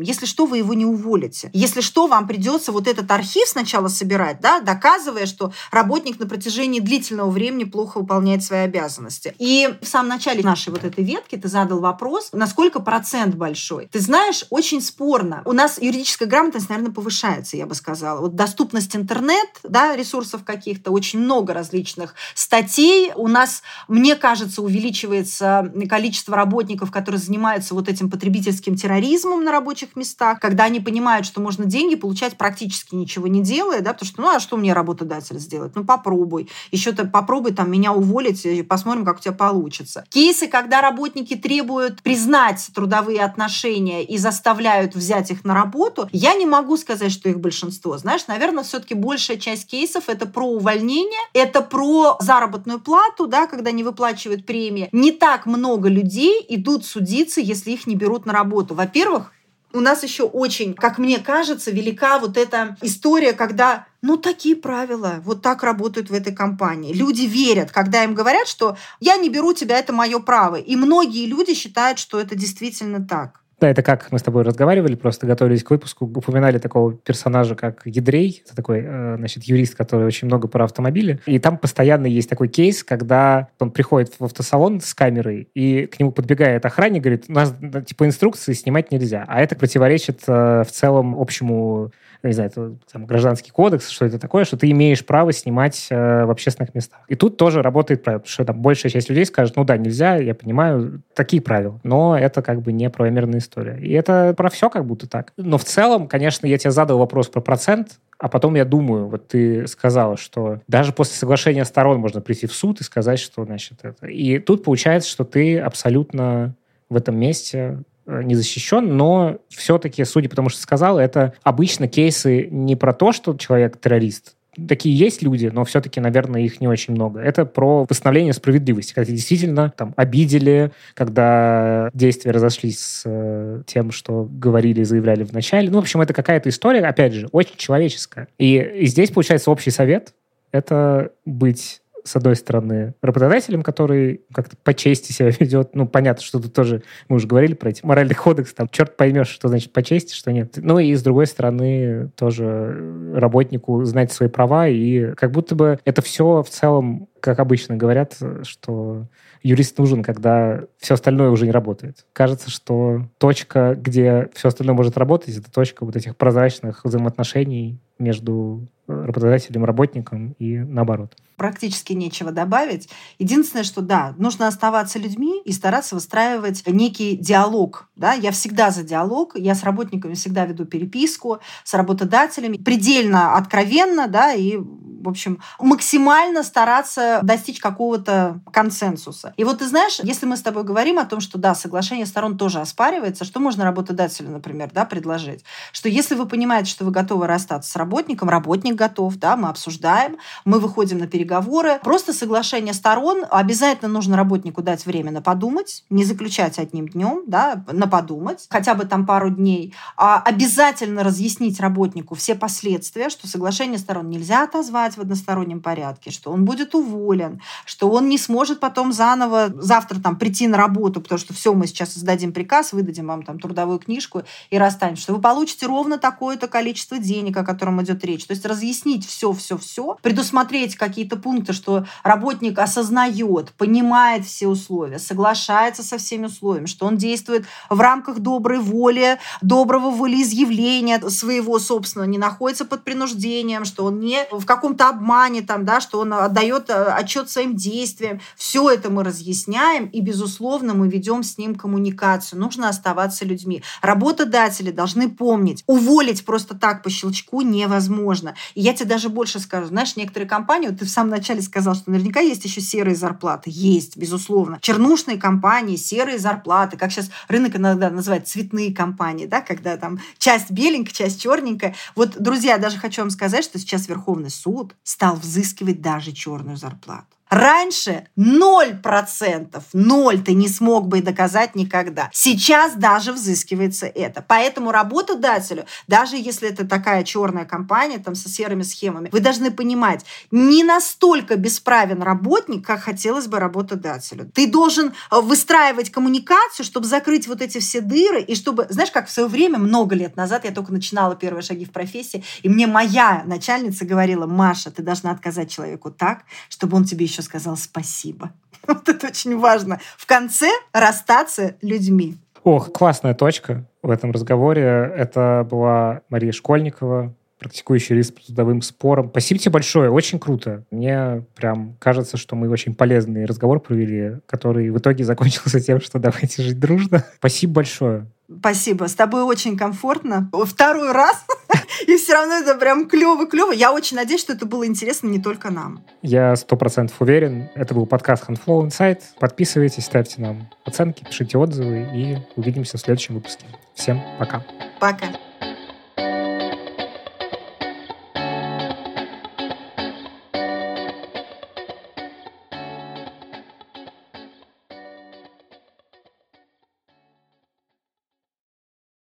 если что, вы его не уволите. Если что, вам придется вот этот архив сначала собирать, да, доказывая, что работник на протяжении длительного времени плохо выполняет свои обязанности. И в самом начале нашей вот этой ветки ты задал вопрос, насколько процент большой. Ты знаешь, очень спорно. У нас юридически юридическая грамотность, наверное, повышается, я бы сказала. Вот доступность интернет, да, ресурсов каких-то, очень много различных статей. У нас, мне кажется, увеличивается количество работников, которые занимаются вот этим потребительским терроризмом на рабочих местах, когда они понимают, что можно деньги получать практически ничего не делая, да, потому что, ну, а что мне работодатель сделать? Ну, попробуй. Еще-то попробуй там меня уволить, и посмотрим, как у тебя получится. Кейсы, когда работники требуют признать трудовые отношения и заставляют взять их на работу, работу. Я не могу сказать, что их большинство. Знаешь, наверное, все-таки большая часть кейсов это про увольнение, это про заработную плату, да, когда не выплачивают премии. Не так много людей идут судиться, если их не берут на работу. Во-первых, у нас еще очень, как мне кажется, велика вот эта история, когда ну, такие правила, вот так работают в этой компании. Люди верят, когда им говорят, что я не беру тебя, это мое право. И многие люди считают, что это действительно так. Да, это как мы с тобой разговаривали, просто готовились к выпуску, упоминали такого персонажа, как Ядрей, это такой, э, значит, юрист, который очень много про автомобили. И там постоянно есть такой кейс, когда он приходит в автосалон с камерой, и к нему подбегает охранник, говорит, у нас, типа, инструкции снимать нельзя. А это противоречит э, в целом общему не знаю, это, там, гражданский кодекс, что это такое, что ты имеешь право снимать э, в общественных местах. И тут тоже работает правило, что там большая часть людей скажет, ну да, нельзя, я понимаю, такие правила. Но это как бы не правомерная история. И это про все как будто так. Но в целом, конечно, я тебе задал вопрос про процент, а потом я думаю, вот ты сказала, что даже после соглашения сторон можно прийти в суд и сказать, что, значит, это... И тут получается, что ты абсолютно в этом месте не защищен, но все-таки, судя по тому, что сказал, это обычно кейсы не про то, что человек террорист, такие есть люди, но все-таки, наверное, их не очень много. Это про восстановление справедливости, когда действительно там обидели, когда действия разошлись с э, тем, что говорили и заявляли в начале. Ну, в общем, это какая-то история, опять же, очень человеческая. И, и здесь, получается, общий совет — это быть с одной стороны, работодателем, который как-то по чести себя ведет. Ну, понятно, что тут тоже, мы уже говорили про эти моральный кодекс, там, черт поймешь, что значит по чести, что нет. Ну, и с другой стороны, тоже работнику знать свои права, и как будто бы это все в целом, как обычно говорят, что юрист нужен, когда все остальное уже не работает. Кажется, что точка, где все остальное может работать, это точка вот этих прозрачных взаимоотношений между работодателем, работником и наоборот. Практически нечего добавить. Единственное, что да, нужно оставаться людьми и стараться выстраивать некий диалог. Да? Я всегда за диалог, я с работниками всегда веду переписку, с работодателями, предельно откровенно, да, и в общем, максимально стараться достичь какого-то консенсуса. И вот ты знаешь, если мы с тобой говорим о том, что да, соглашение сторон тоже оспаривается, что можно работодателю, например, да, предложить? Что если вы понимаете, что вы готовы расстаться с работником, работник готов, да, мы обсуждаем, мы выходим на переговоры. Просто соглашение сторон обязательно нужно работнику дать время на подумать, не заключать одним днем, да, на подумать, хотя бы там пару дней. А обязательно разъяснить работнику все последствия, что соглашение сторон нельзя отозвать в одностороннем порядке, что он будет уволен, что он не сможет потом заново завтра там прийти на работу, потому что все, мы сейчас издадим приказ, выдадим вам там трудовую книжку и расстанемся, что вы получите ровно такое-то количество денег, о котором идет речь. То есть разъяснить все-все-все, предусмотреть какие-то пункты, что работник осознает, понимает все условия, соглашается со всеми условиями, что он действует в рамках доброй воли, доброго волеизъявления своего собственного, не находится под принуждением, что он не в каком-то обмане, там, да, что он отдает э, отчет своим действиям. Все это мы разъясняем, и, безусловно, мы ведем с ним коммуникацию. Нужно оставаться людьми. Работодатели должны помнить, уволить просто так по щелчку невозможно. И я тебе даже больше скажу. Знаешь, некоторые компании, вот ты в самом начале сказал, что наверняка есть еще серые зарплаты. Есть, безусловно. Чернушные компании, серые зарплаты. Как сейчас рынок иногда называют цветные компании, да, когда там часть беленькая, часть черненькая. Вот, друзья, даже хочу вам сказать, что сейчас Верховный суд стал взыскивать даже черную зарплату. Раньше 0%, 0 ты не смог бы доказать никогда. Сейчас даже взыскивается это. Поэтому работодателю, даже если это такая черная компания там со серыми схемами, вы должны понимать, не настолько бесправен работник, как хотелось бы работодателю. Ты должен э, выстраивать коммуникацию, чтобы закрыть вот эти все дыры, и чтобы, знаешь, как в свое время, много лет назад, я только начинала первые шаги в профессии, и мне моя начальница говорила, Маша, ты должна отказать человеку так, чтобы он тебе еще сказал спасибо. Вот это очень важно. В конце расстаться людьми. Ох, классная точка в этом разговоре. Это была Мария Школьникова, практикующий риск по трудовым. Спасибо тебе большое, очень круто. Мне прям кажется, что мы очень полезный разговор провели, который в итоге закончился тем, что давайте жить дружно. Спасибо большое. Спасибо. С тобой очень комфортно. Второй раз. И все равно это прям клево-клево. Я очень надеюсь, что это было интересно не только нам. Я сто процентов уверен. Это был подкаст Handflow Insight. Подписывайтесь, ставьте нам оценки, пишите отзывы и увидимся в следующем выпуске. Всем пока. Пока.